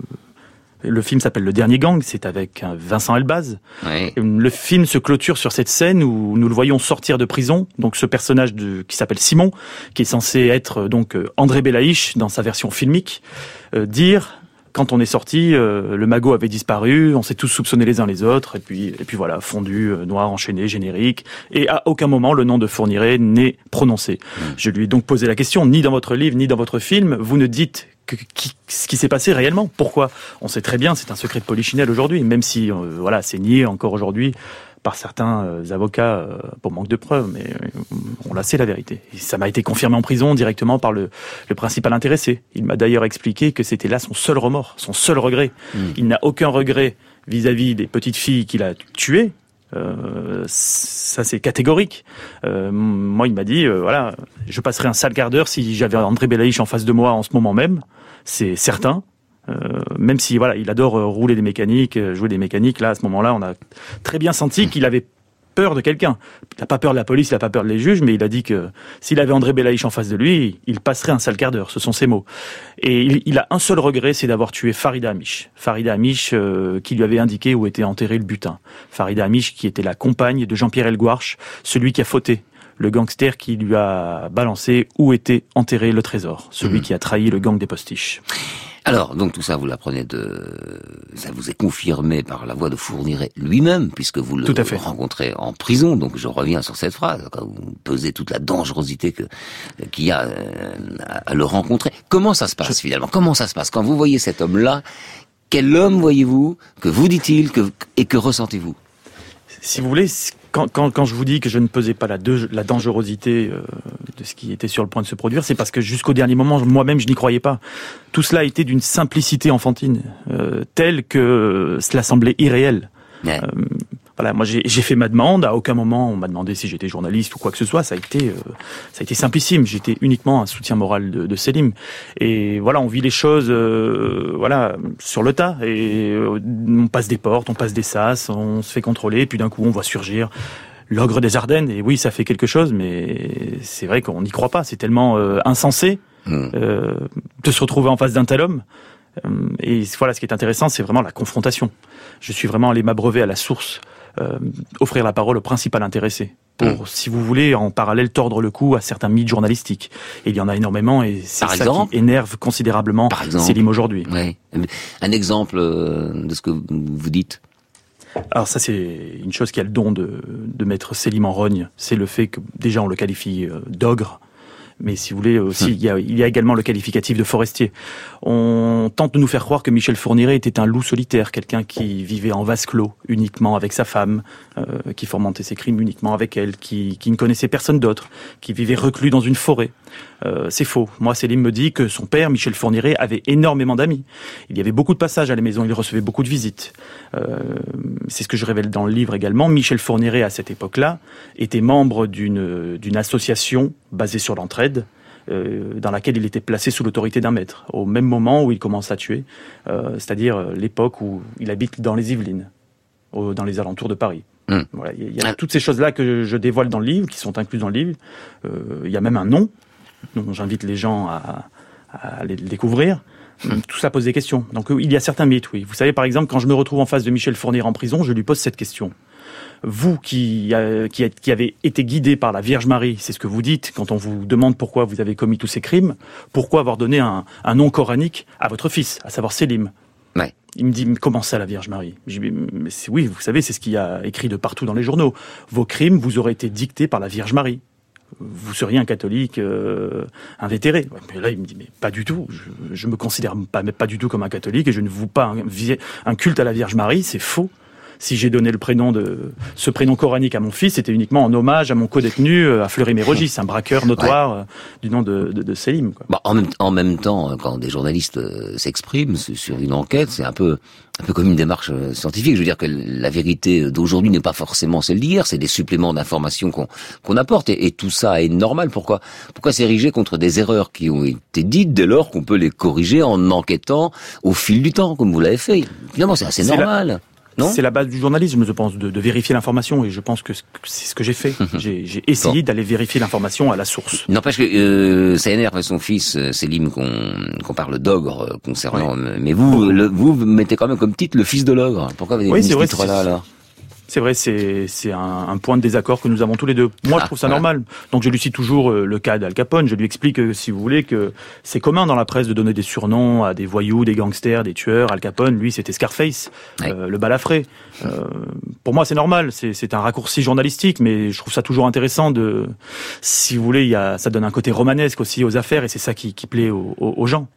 Speaker 23: le film s'appelle Le Dernier Gang, c'est avec euh, Vincent Elbaz.
Speaker 1: Ouais.
Speaker 23: Et Le film se clôture sur cette scène où nous le voyons sortir de prison. Donc ce personnage de, qui s'appelle Simon, qui est censé être euh, donc euh, André Belaïch dans sa version filmique, euh, dire quand on est sorti, euh, le magot avait disparu, on s'est tous soupçonnés les uns les autres, et puis et puis voilà, fondu, euh, noir, enchaîné, générique, et à aucun moment le nom de Fourniret n'est prononcé. Je lui ai donc posé la question, ni dans votre livre, ni dans votre film, vous ne dites que, qui- ce qui s'est passé réellement. Pourquoi? On sait très bien, c'est un secret de polichinelle aujourd'hui, même si euh, voilà, c'est nié encore aujourd'hui par certains euh, avocats euh, pour manque de preuves, mais on la sait la vérité. Et ça m'a été confirmé en prison directement par le, le principal intéressé. Il m'a d'ailleurs expliqué que c'était là son seul remords, son seul regret. Il n'a aucun regret vis-à-vis des petites filles qu'il a tuées. Euh, ça c'est catégorique. Euh, moi, il m'a dit, euh, voilà, je passerais un sale quart d'heure si j'avais André Belaïch en face de moi en ce moment même. C'est certain. Euh, même si voilà, il adore euh, rouler des mécaniques, euh, jouer des mécaniques. Là, à ce moment-là, on a très bien senti qu'il avait peur de quelqu'un. Il n'a pas peur de la police, il n'a pas peur des juges, mais il a dit que s'il avait André Belaïch en face de lui, il passerait un sale quart d'heure. Ce sont ses mots. Et il, a un seul regret, c'est d'avoir tué Farida Amish. Farida Amish qui lui avait indiqué où était enterré le butin. Farida Amish qui était la compagne de Jean-Pierre Elguarch, celui qui a fauté. Le gangster qui lui a balancé où était enterré le trésor, celui qui a trahi le gang des postiches.
Speaker 1: Alors, donc tout ça, vous l'apprenez de... Ça vous est confirmé par la voix de Fourniret lui-même, puisque vous le
Speaker 23: Tout à fait.
Speaker 1: rencontrez en prison. Donc je reviens sur cette phrase, quand vous pesez toute la dangerosité que qu'il y a euh, à le rencontrer. Comment ça se passe finalement? Comment ça se passe? Quand vous voyez cet homme-là, quel homme voyez-vous Que vous dit-il que, Et que ressentez-vous?
Speaker 23: Si vous voulez, quand, quand, quand je vous dis que je ne pesais pas la, de- la dangerosité euh, de ce qui était sur le point de se produire, c'est parce que jusqu'au dernier moment, moi-même, je n'y croyais pas. Tout cela était d'une simplicité enfantine, euh, telle que cela semblait irréel. Euh, voilà, moi j'ai fait ma demande. À aucun moment on m'a demandé si j'étais journaliste ou quoi que ce soit. Ça a été, euh, ça a été simplissime. J'étais uniquement un soutien moral de, de Selim. Et voilà, on vit les choses, euh, voilà, sur le tas. Et euh, on passe des portes, on passe des sas, on se fait contrôler. Et puis d'un coup, on voit surgir l'ogre des Ardennes. Et oui, ça fait quelque chose, mais c'est vrai qu'on n'y croit pas. C'est tellement euh, insensé
Speaker 1: Hmm.
Speaker 23: euh, de se retrouver en face d'un tel homme. Euh, et voilà, ce qui est intéressant, c'est vraiment la confrontation. Je suis vraiment allé m'abreuver à la source, euh, offrir la parole au principal intéressé. Pour, si vous voulez, en parallèle, tordre le cou à certains mythes journalistiques. Et il y en a énormément, et c'est ça
Speaker 1: exemple
Speaker 23: qui énerve considérablement
Speaker 1: exemple
Speaker 23: Célim aujourd'hui.
Speaker 1: Un exemple euh, de ce que vous dites
Speaker 23: Alors ça, c'est une chose qui a le don de, de mettre Célim en rogne. C'est le fait que déjà on le qualifie euh, d'ogre. Mais si vous voulez aussi, il y, a, il y a également le qualificatif de forestier. On tente de nous faire croire que Michel Fourniret était un loup solitaire, quelqu'un qui vivait en vase clos uniquement avec sa femme, euh, qui fomentait ses crimes uniquement avec elle, qui, qui ne connaissait personne d'autre, qui vivait reclus dans une forêt. Euh, c'est faux. Moi, Céline me dit que son père, Michel Fourniret, avait énormément d'amis. Il y avait beaucoup de passages à la maison, il recevait beaucoup de visites. Euh, c'est ce que je révèle dans le livre également. Michel Fourniret, à cette époque-là, était membre d'une d'une association basée sur l'entraide, euh, dans laquelle il était placé sous l'autorité d'un maître, au même moment où il commence à tuer, euh, c'est-à-dire euh, l'époque où il habite dans les Yvelines, au- dans les alentours de Paris.
Speaker 1: Hmm.
Speaker 23: Voilà, il y a- il y a toutes ces choses-là que je dévoile dans le livre, qui sont incluses dans le livre. Euh, il y a même un nom, dont j'invite les gens à, à aller le découvrir. Tout ça pose des questions. Donc il y a certains mythes, oui. Vous savez, par exemple, quand je me retrouve en face de Michel Fournier en prison, je lui pose cette question. Vous qui, euh, qui, êtes- qui avez été guidé par la Vierge Marie, c'est ce que vous dites quand on vous demande pourquoi vous avez commis tous ces crimes, pourquoi avoir donné un, un nom coranique à votre fils, à savoir Sélim
Speaker 1: Ouais.
Speaker 23: il me dit, mais comment ça, la Vierge Marie? Je dis, mais oui, vous savez, c'est ce qu'il y a écrit de partout dans les journaux. Vos crimes vous auraient été dictés par la Vierge Marie. Vous seriez un catholique euh, invétéré. Mais là, il me dit, mais pas du tout. Je, je me considère pas, mais pas du tout comme un catholique et je ne voue pas un culte à la Vierge Marie. C'est faux. Si j'ai donné le prénom de ce prénom coranique à mon fils, c'était uniquement en hommage à mon co-détenu, euh, à Fleury-Mérogis, un braqueur notoire euh, du nom de, de, de Sélim. quoi.
Speaker 1: Bah, en, même, en même temps, quand des journalistes euh, s'expriment su- sur une enquête, c'est un peu, un peu comme une démarche euh, scientifique. Je veux dire que la vérité d'aujourd'hui n'est pas forcément celle d'hier, c'est des suppléments d'informations qu'on qu'on apporte, et, et tout ça est normal. Pourquoi, pourquoi s'ériger contre des erreurs qui ont été dites dès lors qu'on peut les corriger en enquêtant au fil du temps, comme vous l'avez fait? Finalement, c'est assez
Speaker 23: la-
Speaker 1: normal.
Speaker 23: C'est la base du journalisme, je pense, de, de vérifier l'information, et je pense que c'est ce que j'ai fait. J'ai j'ai essayé d'aller vérifier l'information à la source.
Speaker 1: N'empêche que euh, ça énerve son fils euh, Selim qu'on parle d'ogre euh, concernant. Mais vous, le, vous mettez quand même comme titre le fils de l'ogre. Pourquoi vous avez
Speaker 23: Oui,
Speaker 1: mis ce titre-là alors?
Speaker 23: C'est vrai, c'est c'est un, un point de désaccord que nous avons tous les deux. Moi, je
Speaker 1: Ah,
Speaker 23: trouve ça
Speaker 1: voilà.
Speaker 23: normal. Donc, je lui cite toujours euh, le cas d'Al Capone. Je lui explique, euh, si vous voulez, que c'est commun dans la presse de donner des surnoms à des voyous, des gangsters, des tueurs. Al Capone, lui, c'était Scarface, euh, le balafré. Euh, pour moi, c'est normal. C'est c'est un raccourci journalistique, mais je trouve ça toujours intéressant de, si vous voulez, il y a, ça donne un côté romanesque aussi aux affaires, et c'est ça qui, qui plaît aux- aux gens.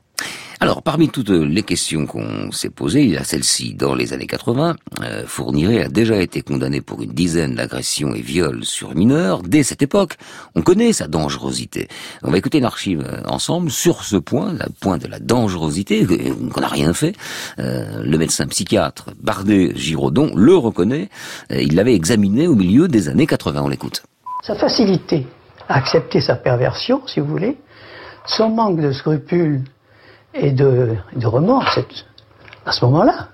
Speaker 1: Alors, parmi toutes les questions qu'on s'est posées, il y a celle-ci. Dans les années 80, euh, Fourniret a déjà été condamné pour une dizaine d'agressions et viols sur mineurs. Dès cette époque, on connaît sa dangerosité. On va écouter une archive euh, ensemble sur ce point, le point de la dangerosité, euh, qu'on n'a rien fait. Euh, le médecin psychiatre Bardet Giraudon le reconnaît. Il l'avait examiné au milieu des années 80. On l'écoute.
Speaker 24: sa facilité à accepter sa perversion, si vous voulez, son manque de scrupules et de, remords, à ce moment-là,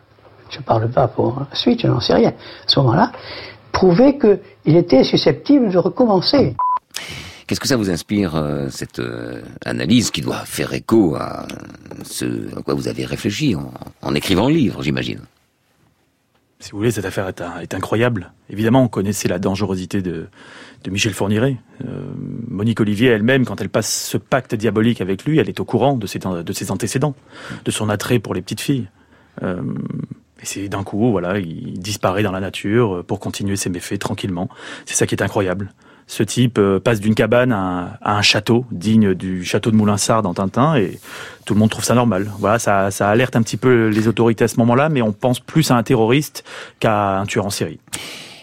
Speaker 24: je ne parle pas pour la suite, je n'en sais rien, à ce moment-là, prouvait qu'il était susceptible de recommencer.
Speaker 1: Qu'est-ce que ça vous inspire, euh, cette euh, analyse qui doit faire écho à ce à quoi vous avez réfléchi en, en écrivant le livre, j'imagine?
Speaker 23: Si vous voulez, cette affaire est, incroyable. Évidemment, on connaissait la dangerosité de, Michel Fourniret. Euh, Monique Olivier elle-même, quand elle passe ce pacte diabolique avec lui, elle est au courant de ses, de ses antécédents, de son attrait pour les petites filles. Euh, et c'est d'un coup, voilà, il disparaît dans la nature pour continuer ses méfaits tranquillement. C'est ça qui est incroyable. Ce type euh, passe d'une cabane à, à un château, digne du château de Moulinsart dans Tintin, et tout le monde trouve ça normal. Voilà, ça, ça alerte un petit peu les autorités à ce moment-là, mais on pense plus à un terroriste qu'à un tueur en série.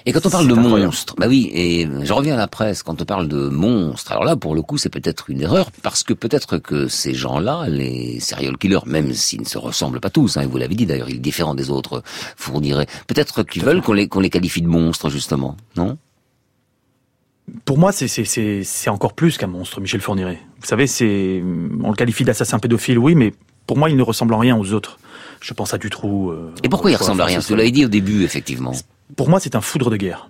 Speaker 1: Et quand on parle de monstres, bah oui, et je reviens à la presse, quand on parle de monstres, alors là, pour le coup, c'est peut-être une erreur, parce que peut-être que ces gens-là, les serial killers, même s'ils ne se ressemblent pas tous, hein, et vous l'avez dit d'ailleurs, il est différent des autres, fournirait, peut-être qu'ils veulent qu'on les, qu'on les qualifie de monstres, justement, non?
Speaker 23: Pour moi, c'est- c'est c'est- c'est encore plus qu'un monstre, Michel Fourniret. Vous savez, c'est on le qualifie d'assassin pédophile, oui, mais pour moi, il ne ressemble en rien aux autres. Je pense à Dutroux. euh,
Speaker 1: Et pourquoi il ressemble à rien? Vous l'avez dit au début, effectivement.
Speaker 23: Pour moi, c'est un foudre de guerre.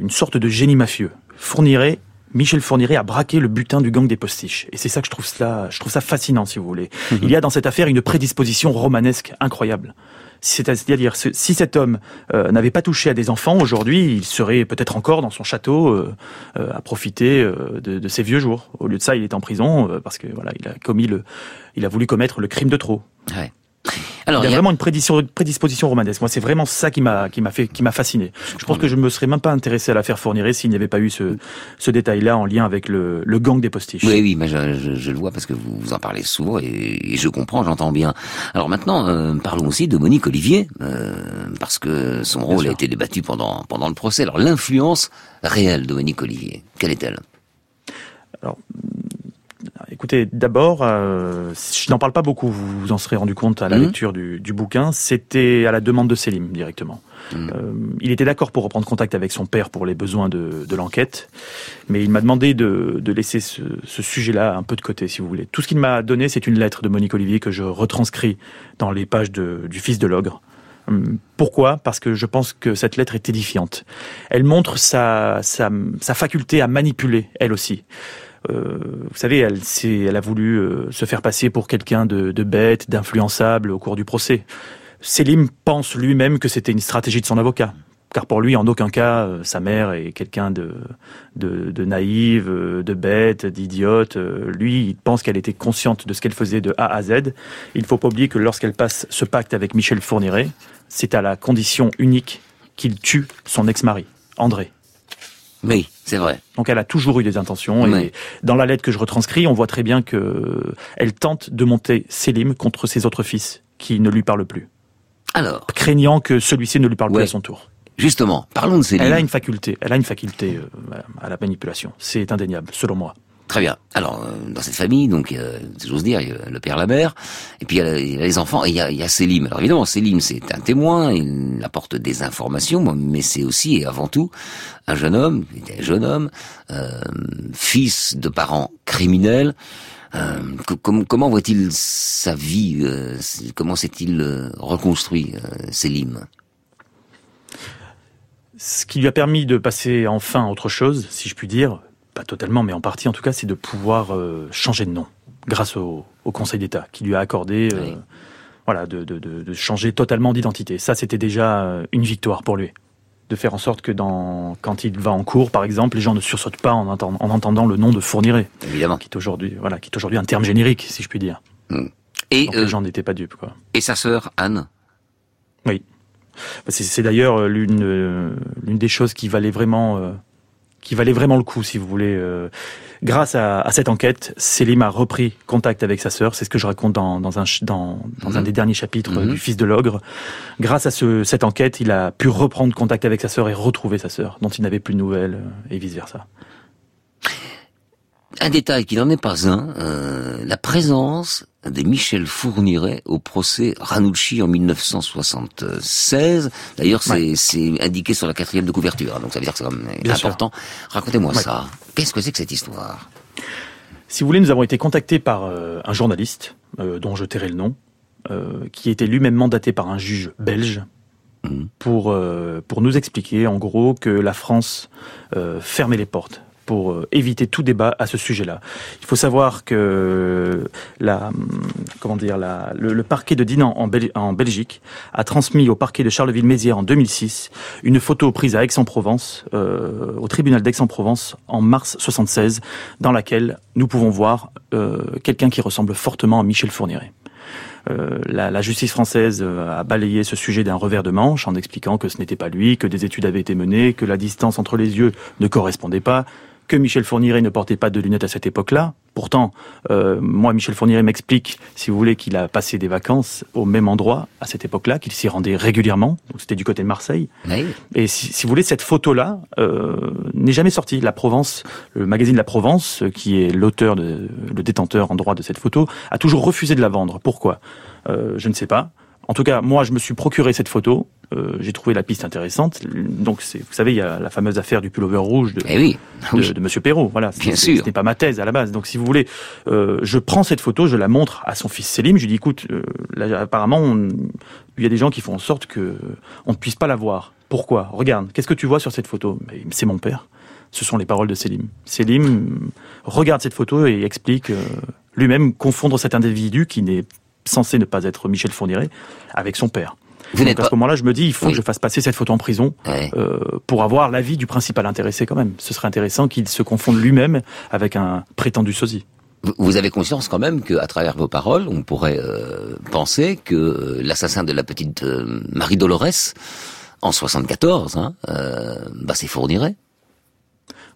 Speaker 23: une sorte de génie mafieux. Fournirait Michel Fourniret a braqué le butin du gang des postiches. Et c'est ça que je trouve ça, je trouve ça fascinant, si vous voulez. Mhm. Il y a dans cette affaire une prédisposition romanesque incroyable. C'est-à-dire, si cet homme euh, n'avait pas touché à des enfants, aujourd'hui, il serait peut-être encore dans son château euh, euh, à profiter de, ses vieux jours. Au lieu de ça, il est en prison parce que voilà, il a commis le, il a voulu commettre le crime de trop.
Speaker 1: Ouais.
Speaker 23: Alors, il y a, vraiment une prédisposition, romanesque. Moi, c'est vraiment ça qui m'a qui m'a fait qui m'a fasciné. Je, pense que je me serais même pas intéressé à l'affaire Fourniret s'il n'y avait pas eu ce, ce détail-là en lien avec le, le gang des postiches.
Speaker 1: Oui, oui, mais je, je, le vois parce que vous, vous en parlez souvent et, je comprends, j'entends bien. Alors maintenant, euh, parlons aussi de Monique Olivier euh, parce que son rôle a été débattu pendant pendant le procès. Alors l'influence réelle de Monique Olivier, quelle est-elle?
Speaker 23: Alors Écoutez, d'abord, euh, je n'en parle pas beaucoup, vous vous en serez rendu compte à la mmh. lecture du, du bouquin, c'était à la demande de Selim directement. Mmh. Euh, il était d'accord pour reprendre contact avec son père pour les besoins de, de l'enquête, mais il m'a demandé de, de laisser ce, ce sujet-là un peu de côté, si vous voulez. Tout ce qu'il m'a donné, c'est une lettre de Monique Olivier que je retranscris dans les pages de, du Fils de l'ogre. Hum, pourquoi? Parce que je pense que cette lettre est édifiante. Elle montre sa, sa, sa faculté à manipuler, elle aussi. Euh, vous savez, elle, elle a voulu euh, se faire passer pour quelqu'un de, bête, d'influençable au cours du procès. Selim pense lui-même que c'était une stratégie de son avocat. Car pour lui, en aucun cas, euh, sa mère est quelqu'un de, naïve, de bête, d'idiote. Lui, il pense qu'elle était consciente de ce qu'elle faisait de A à Z. Il ne faut pas oublier que lorsqu'elle passe ce pacte avec Michel Fourniret, c'est à la condition unique qu'il tue son ex-mari, André.
Speaker 1: Oui, c'est vrai.
Speaker 23: Donc elle a toujours eu des intentions et dans la lettre que je retranscris, on voit très bien que elle tente de monter Selim contre ses autres fils qui ne lui parlent plus.
Speaker 1: Alors,
Speaker 23: craignant que celui-ci ne lui parle plus à son tour.
Speaker 1: Justement, parlons de Selim.
Speaker 23: Elle a une faculté, elle a une faculté euh, à la manipulation. C'est indéniable, selon moi.
Speaker 1: Très bien. Alors, euh, dans cette famille, donc, euh, j'ose dire, il y a le père, la mère, et puis il y a, les enfants, et il y a, il Selim. Alors évidemment, Selim, c'est un témoin, il apporte des informations, mais c'est aussi et avant tout un jeune homme, un jeune homme, euh, fils de parents criminels. Euh, comment voit-il sa vie Comment s'est-il reconstruit, Selim?
Speaker 23: Ce qui lui a permis de passer enfin à autre chose, si je puis dire, pas totalement, mais en partie en tout cas, c'est de pouvoir euh, changer de nom grâce au, Conseil d'État qui lui a accordé, euh, voilà, de, changer totalement d'identité. Ça, c'était déjà euh, une victoire pour lui, de faire en sorte que dans, quand il va en cours, par exemple, les gens ne sursautent pas en, en entendant le nom de Fourniret,
Speaker 1: évidemment,
Speaker 23: qui est aujourd'hui, voilà, qui est aujourd'hui un terme générique, si je puis dire.
Speaker 1: Hmm. Et
Speaker 23: les gens n'étaient pas dupes, quoi.
Speaker 1: Et sa sœur Anne.
Speaker 23: Oui. C'est d'ailleurs l'une l'une des choses qui valait vraiment qui valait vraiment le coup, si vous voulez. Euh, grâce à, à, cette enquête, Selim a repris contact avec sa sœur. C'est ce que je raconte dans, dans, un, dans, dans un mhm. des derniers chapitres mhm. du Fils de l'ogre. Grâce à ce, cette enquête, il a pu reprendre contact avec sa sœur et retrouver sa sœur, dont il n'avait plus de nouvelles, euh, et vice versa.
Speaker 1: Un détail qui n'en est pas un, euh, la présence de Michel Fourniret au procès Ranucci en 1976. D'ailleurs, c'est indiqué sur la quatrième de couverture, hein, donc ça veut dire que c'est quand même important. Racontez-moi ça. Qu'est-ce que c'est que cette histoire?
Speaker 23: Si vous voulez, nous avons été contactés par euh, un journaliste, euh, dont je tairai le nom, euh, qui était lui-même mandaté par un juge belge mmh. pour, pour nous expliquer en gros que la France fermait les portes pour euh, éviter tout débat à ce sujet-là. Il faut savoir que la, comment dire, la, le, parquet de Dinan en, Belgique a transmis au parquet de Charleville-Mézières en 2006 une photo prise à Aix-en-Provence, euh, au tribunal d'Aix-en-Provence en mars 76, dans laquelle nous pouvons voir euh, quelqu'un qui ressemble fortement à Michel Fourniret. La, justice française a balayé ce sujet d'un revers de manche en expliquant que ce n'était pas lui, que des études avaient été menées, que la distance entre les yeux ne correspondait pas, que Michel Fourniret ne portait pas de lunettes à cette époque-là. Pourtant, euh, moi, Michel Fourniret m'explique, si vous voulez, qu'il a passé des vacances au même endroit à cette époque-là, qu'il s'y rendait régulièrement. Donc c'était du côté de Marseille. Et si, si, vous voulez, cette photo-là euh, n'est jamais sortie. La Provence, le magazine La Provence, qui est l'auteur, de, le détenteur en droit de cette photo, a toujours refusé de la vendre. Pourquoi? Euh, Je ne sais pas En tout cas, moi, je me suis procuré cette photo. Euh, j'ai trouvé la piste intéressante. Donc, vous savez, il y a la fameuse affaire du pullover rouge de,
Speaker 1: Eh oui.
Speaker 23: de, de Monsieur Perrault. Voilà.
Speaker 1: Bien
Speaker 23: C'est-
Speaker 1: sûr.
Speaker 23: Ce n'est pas ma thèse à la base. Donc, si vous voulez, euh, je prends cette photo, je la montre à son fils Selim. Je lui dis, écoute, euh, là, apparemment, on- il y a des gens qui font en sorte que on ne puisse pas la voir. Pourquoi? Regarde, qu'est-ce que tu vois sur cette photo? C'est mon père. Ce sont les paroles de Selim. Selim regarde cette photo et explique lui-même confondre cet individu qui n'est censé ne pas être Michel Fourniret avec son père.
Speaker 1: Vous
Speaker 23: Donc à
Speaker 1: pas-
Speaker 23: ce moment-là, je me dis, il faut
Speaker 1: Oui.
Speaker 23: que je fasse passer cette photo en prison euh, pour avoir l'avis du principal intéressé quand même. Ce serait intéressant qu'il se confonde lui-même avec un prétendu sosie.
Speaker 1: Vous- avez conscience quand même qu'à travers vos paroles, on pourrait euh, penser que euh, l'assassin de la petite euh, Marie Dolores, en 74, hein, bah c'est Fourniret.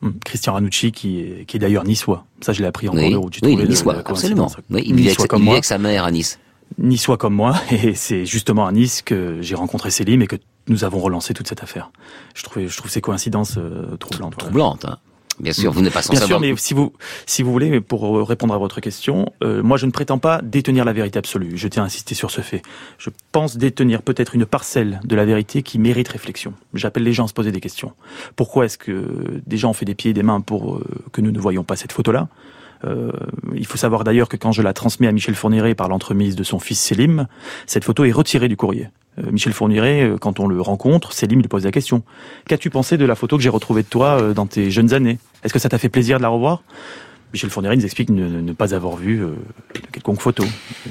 Speaker 23: Hum, Christian Ranucci, qui est, qui est d'ailleurs niçois. Ça, je l'ai appris en cours de route.
Speaker 1: Oui, il est niçois, absolument. Oui, il vivait avec
Speaker 23: Niçois
Speaker 1: sa-
Speaker 23: comme
Speaker 1: il vivait
Speaker 23: moi.
Speaker 1: avec sa mère à Nice.
Speaker 23: Niçois comme moi, et c'est justement à Nice que j'ai rencontré Célim et que nous avons relancé toute cette affaire. Je trouve, je trouve ces coïncidences euh, troublantes.
Speaker 1: Troublantes, hein. Bien sûr, vous n'êtes pas sans
Speaker 23: Bien
Speaker 1: savoir.
Speaker 23: sûr, mais si vous, si vous voulez, pour répondre à votre question, euh, moi je ne prétends pas détenir la vérité absolue. Je tiens à insister sur ce fait. Je pense détenir peut-être une parcelle de la vérité qui mérite réflexion. J'appelle les gens à se poser des questions. Pourquoi est-ce que des gens ont fait des pieds et des mains pour euh, que nous ne voyions pas cette photo-là? Euh, il faut savoir d'ailleurs que quand je la transmets à Michel Fourniret par l'entremise de son fils Selim, cette photo est retirée du courrier. Euh, Michel Fourniret, euh, quand on le rencontre, Selim lui pose la question. Qu'as-tu pensé de la photo que j'ai retrouvée de toi euh, dans tes jeunes années? Est-ce que ça t'a fait plaisir de la revoir? Michel Fourniret nous explique ne, ne pas avoir vu euh, de quelconque photo.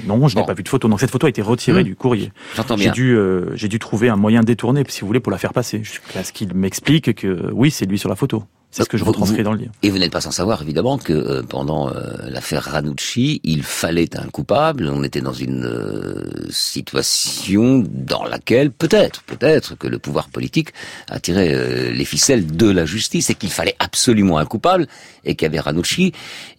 Speaker 23: Non, je n'ai pas vu de photo. Donc cette photo a été retirée
Speaker 1: Mmh.
Speaker 23: du courrier.
Speaker 1: J'entends
Speaker 23: J'ai
Speaker 1: bien.
Speaker 23: dû, euh, j'ai dû trouver un moyen détourné, si vous voulez, pour la faire passer. Jusqu'à ce qu'il m'explique que oui, c'est lui sur la photo. C'est ce que je retranscris dans le livre.
Speaker 1: Et vous n'êtes pas sans savoir, évidemment, que euh, pendant euh, l'affaire Ranucci, il fallait un coupable. On était dans une euh, situation dans laquelle, peut-être, peut-être, que le pouvoir politique a tiré euh, les ficelles de la justice et qu'il fallait absolument un coupable et qu'il y avait Ranucci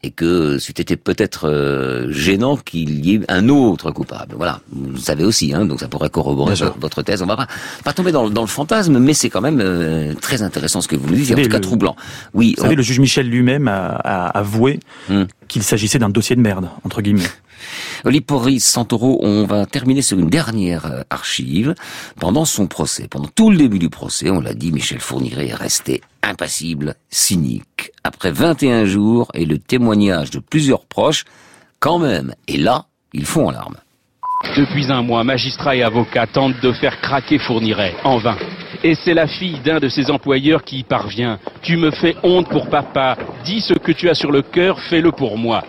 Speaker 1: et que c'eût été peut-être euh, gênant qu'il y ait un autre coupable. Voilà, vous le savez aussi, hein, donc ça pourrait corroborer votre thèse. On va pas, pas tomber dans, le- dans le fantasme, mais c'est quand même euh, très intéressant ce que vous nous dites, et en tout cas
Speaker 23: le-
Speaker 1: troublant. Oui,
Speaker 23: Vous savez, le juge Michel lui-même a, a avoué qu'il s'agissait d'un dossier de merde, entre guillemets.
Speaker 1: Oliporis Santoro, on va terminer sur une dernière euh, archive. Pendant son procès, pendant tout le début du procès, on l'a dit, Michel Fourniret est resté impassible, cynique. Après 21 jours et le témoignage de plusieurs proches, quand même, et là, ils font en larmes.
Speaker 21: Depuis un mois, magistrats et avocats tentent de faire craquer Fourniret, en vain. Et c'est la fille d'un de ses employeurs qui y parvient. Tu me fais honte pour papa. Dis ce que tu as sur le cœur, fais-le pour moi.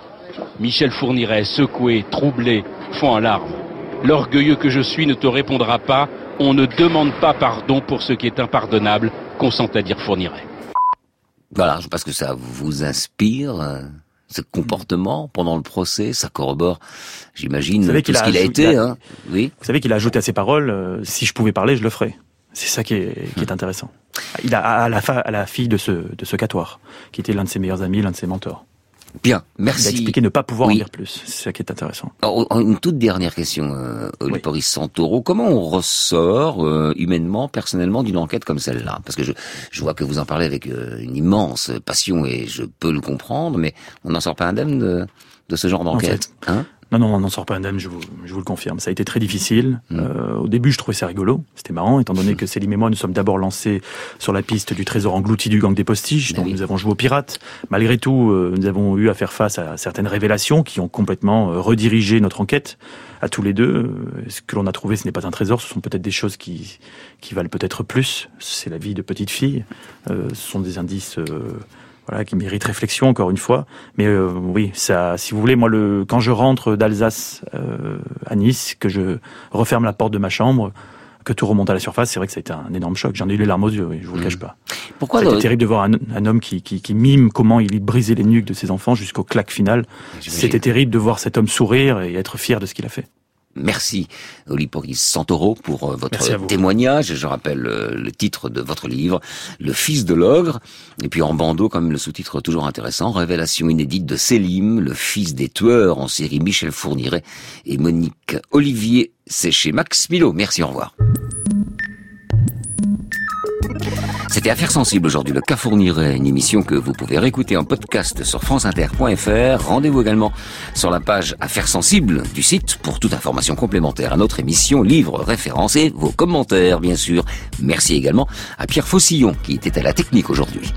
Speaker 21: Michel Fourniret, secoué, troublé, fond en larmes. L'orgueilleux que je suis ne te répondra pas. On ne demande pas pardon pour ce qui est impardonnable, consent à dire Fourniret.
Speaker 1: Voilà, je pense que ça vous inspire, euh, ce comportement pendant le procès, ça corrobore, j'imagine,
Speaker 23: Vous savez
Speaker 1: tout
Speaker 23: qu'il
Speaker 1: ce qu'il a
Speaker 23: ajouté-
Speaker 1: été.
Speaker 23: a-
Speaker 1: Hein. Oui.
Speaker 23: Vous savez qu'il a ajouté à ses paroles, euh, si je pouvais parler, je le ferais. C'est ça qui est, qui est intéressant. Il a à la, à la fille de ce, de ce catoire, qui était l'un de ses meilleurs amis, l'un de ses mentors.
Speaker 1: Bien,
Speaker 23: Il
Speaker 1: merci.
Speaker 23: a expliqué ne pas pouvoir
Speaker 1: Oui.
Speaker 23: en dire plus. C'est ça qui est intéressant.
Speaker 1: Alors, une toute dernière question, euh, Santoro. Comment on ressort euh, humainement, personnellement, d'une enquête comme celle-là? Parce que je, je vois que vous en parlez avec euh, une immense passion et je peux le comprendre, mais on n'en sort pas indemne de, de ce genre d'enquête. Hein?
Speaker 23: Non, non, on n'en sort pas indemne, je vous, je vous le confirme. Ça a été très difficile.
Speaker 1: Mm.
Speaker 23: Euh, au début, je trouvais ça rigolo. C'était marrant, étant donné que Célim et moi, nous sommes d'abord lancés sur la piste du trésor englouti du gang des postiches. Donc, nous avons joué aux pirates. Malgré tout, euh, nous avons eu à faire face à certaines révélations qui ont complètement euh, redirigé notre enquête à tous les deux. Euh, Ce que l'on a trouvé, ce n'est pas un trésor, ce sont peut-être des choses qui, qui valent peut-être plus. C'est la vie de petite fille. Euh, ce sont des indices euh, voilà, qui mérite réflexion encore une fois. Mais euh, oui, ça, si vous voulez, moi, le, quand je rentre d'Alsace euh, à Nice, que je referme la porte de ma chambre, que tout remonte à la surface, c'est vrai que ça a été un énorme choc. J'en ai eu les larmes aux yeux, oui, je vous le cache pas.
Speaker 1: Pourquoi le-
Speaker 23: terrible de voir un, un homme qui, qui, qui mime comment il brisait les nuques de ses enfants jusqu'au claque final. C'était terrible de voir cet homme sourire et être fier de ce qu'il a fait.
Speaker 1: Merci Oliporis Santoro pour euh, votre témoignage. Je rappelle euh, le titre de votre livre, Le fils de l'ogre. Et puis en bandeau, quand même le sous-titre toujours intéressant, Révélation inédite de Selim, le fils des tueurs en série Michel Fourniret et Monique Olivier. C'est chez Max Milo. Merci, au revoir. C'était Affaires sensibles aujourd'hui, le cas fournirait, une émission que vous pouvez réécouter en podcast sur franceinter.fr. Rendez-vous également sur la page Affaires sensibles du site pour toute information complémentaire à notre émission, livres, références et vos commentaires, bien sûr. Merci également à Pierre Faucillon qui était à la technique aujourd'hui.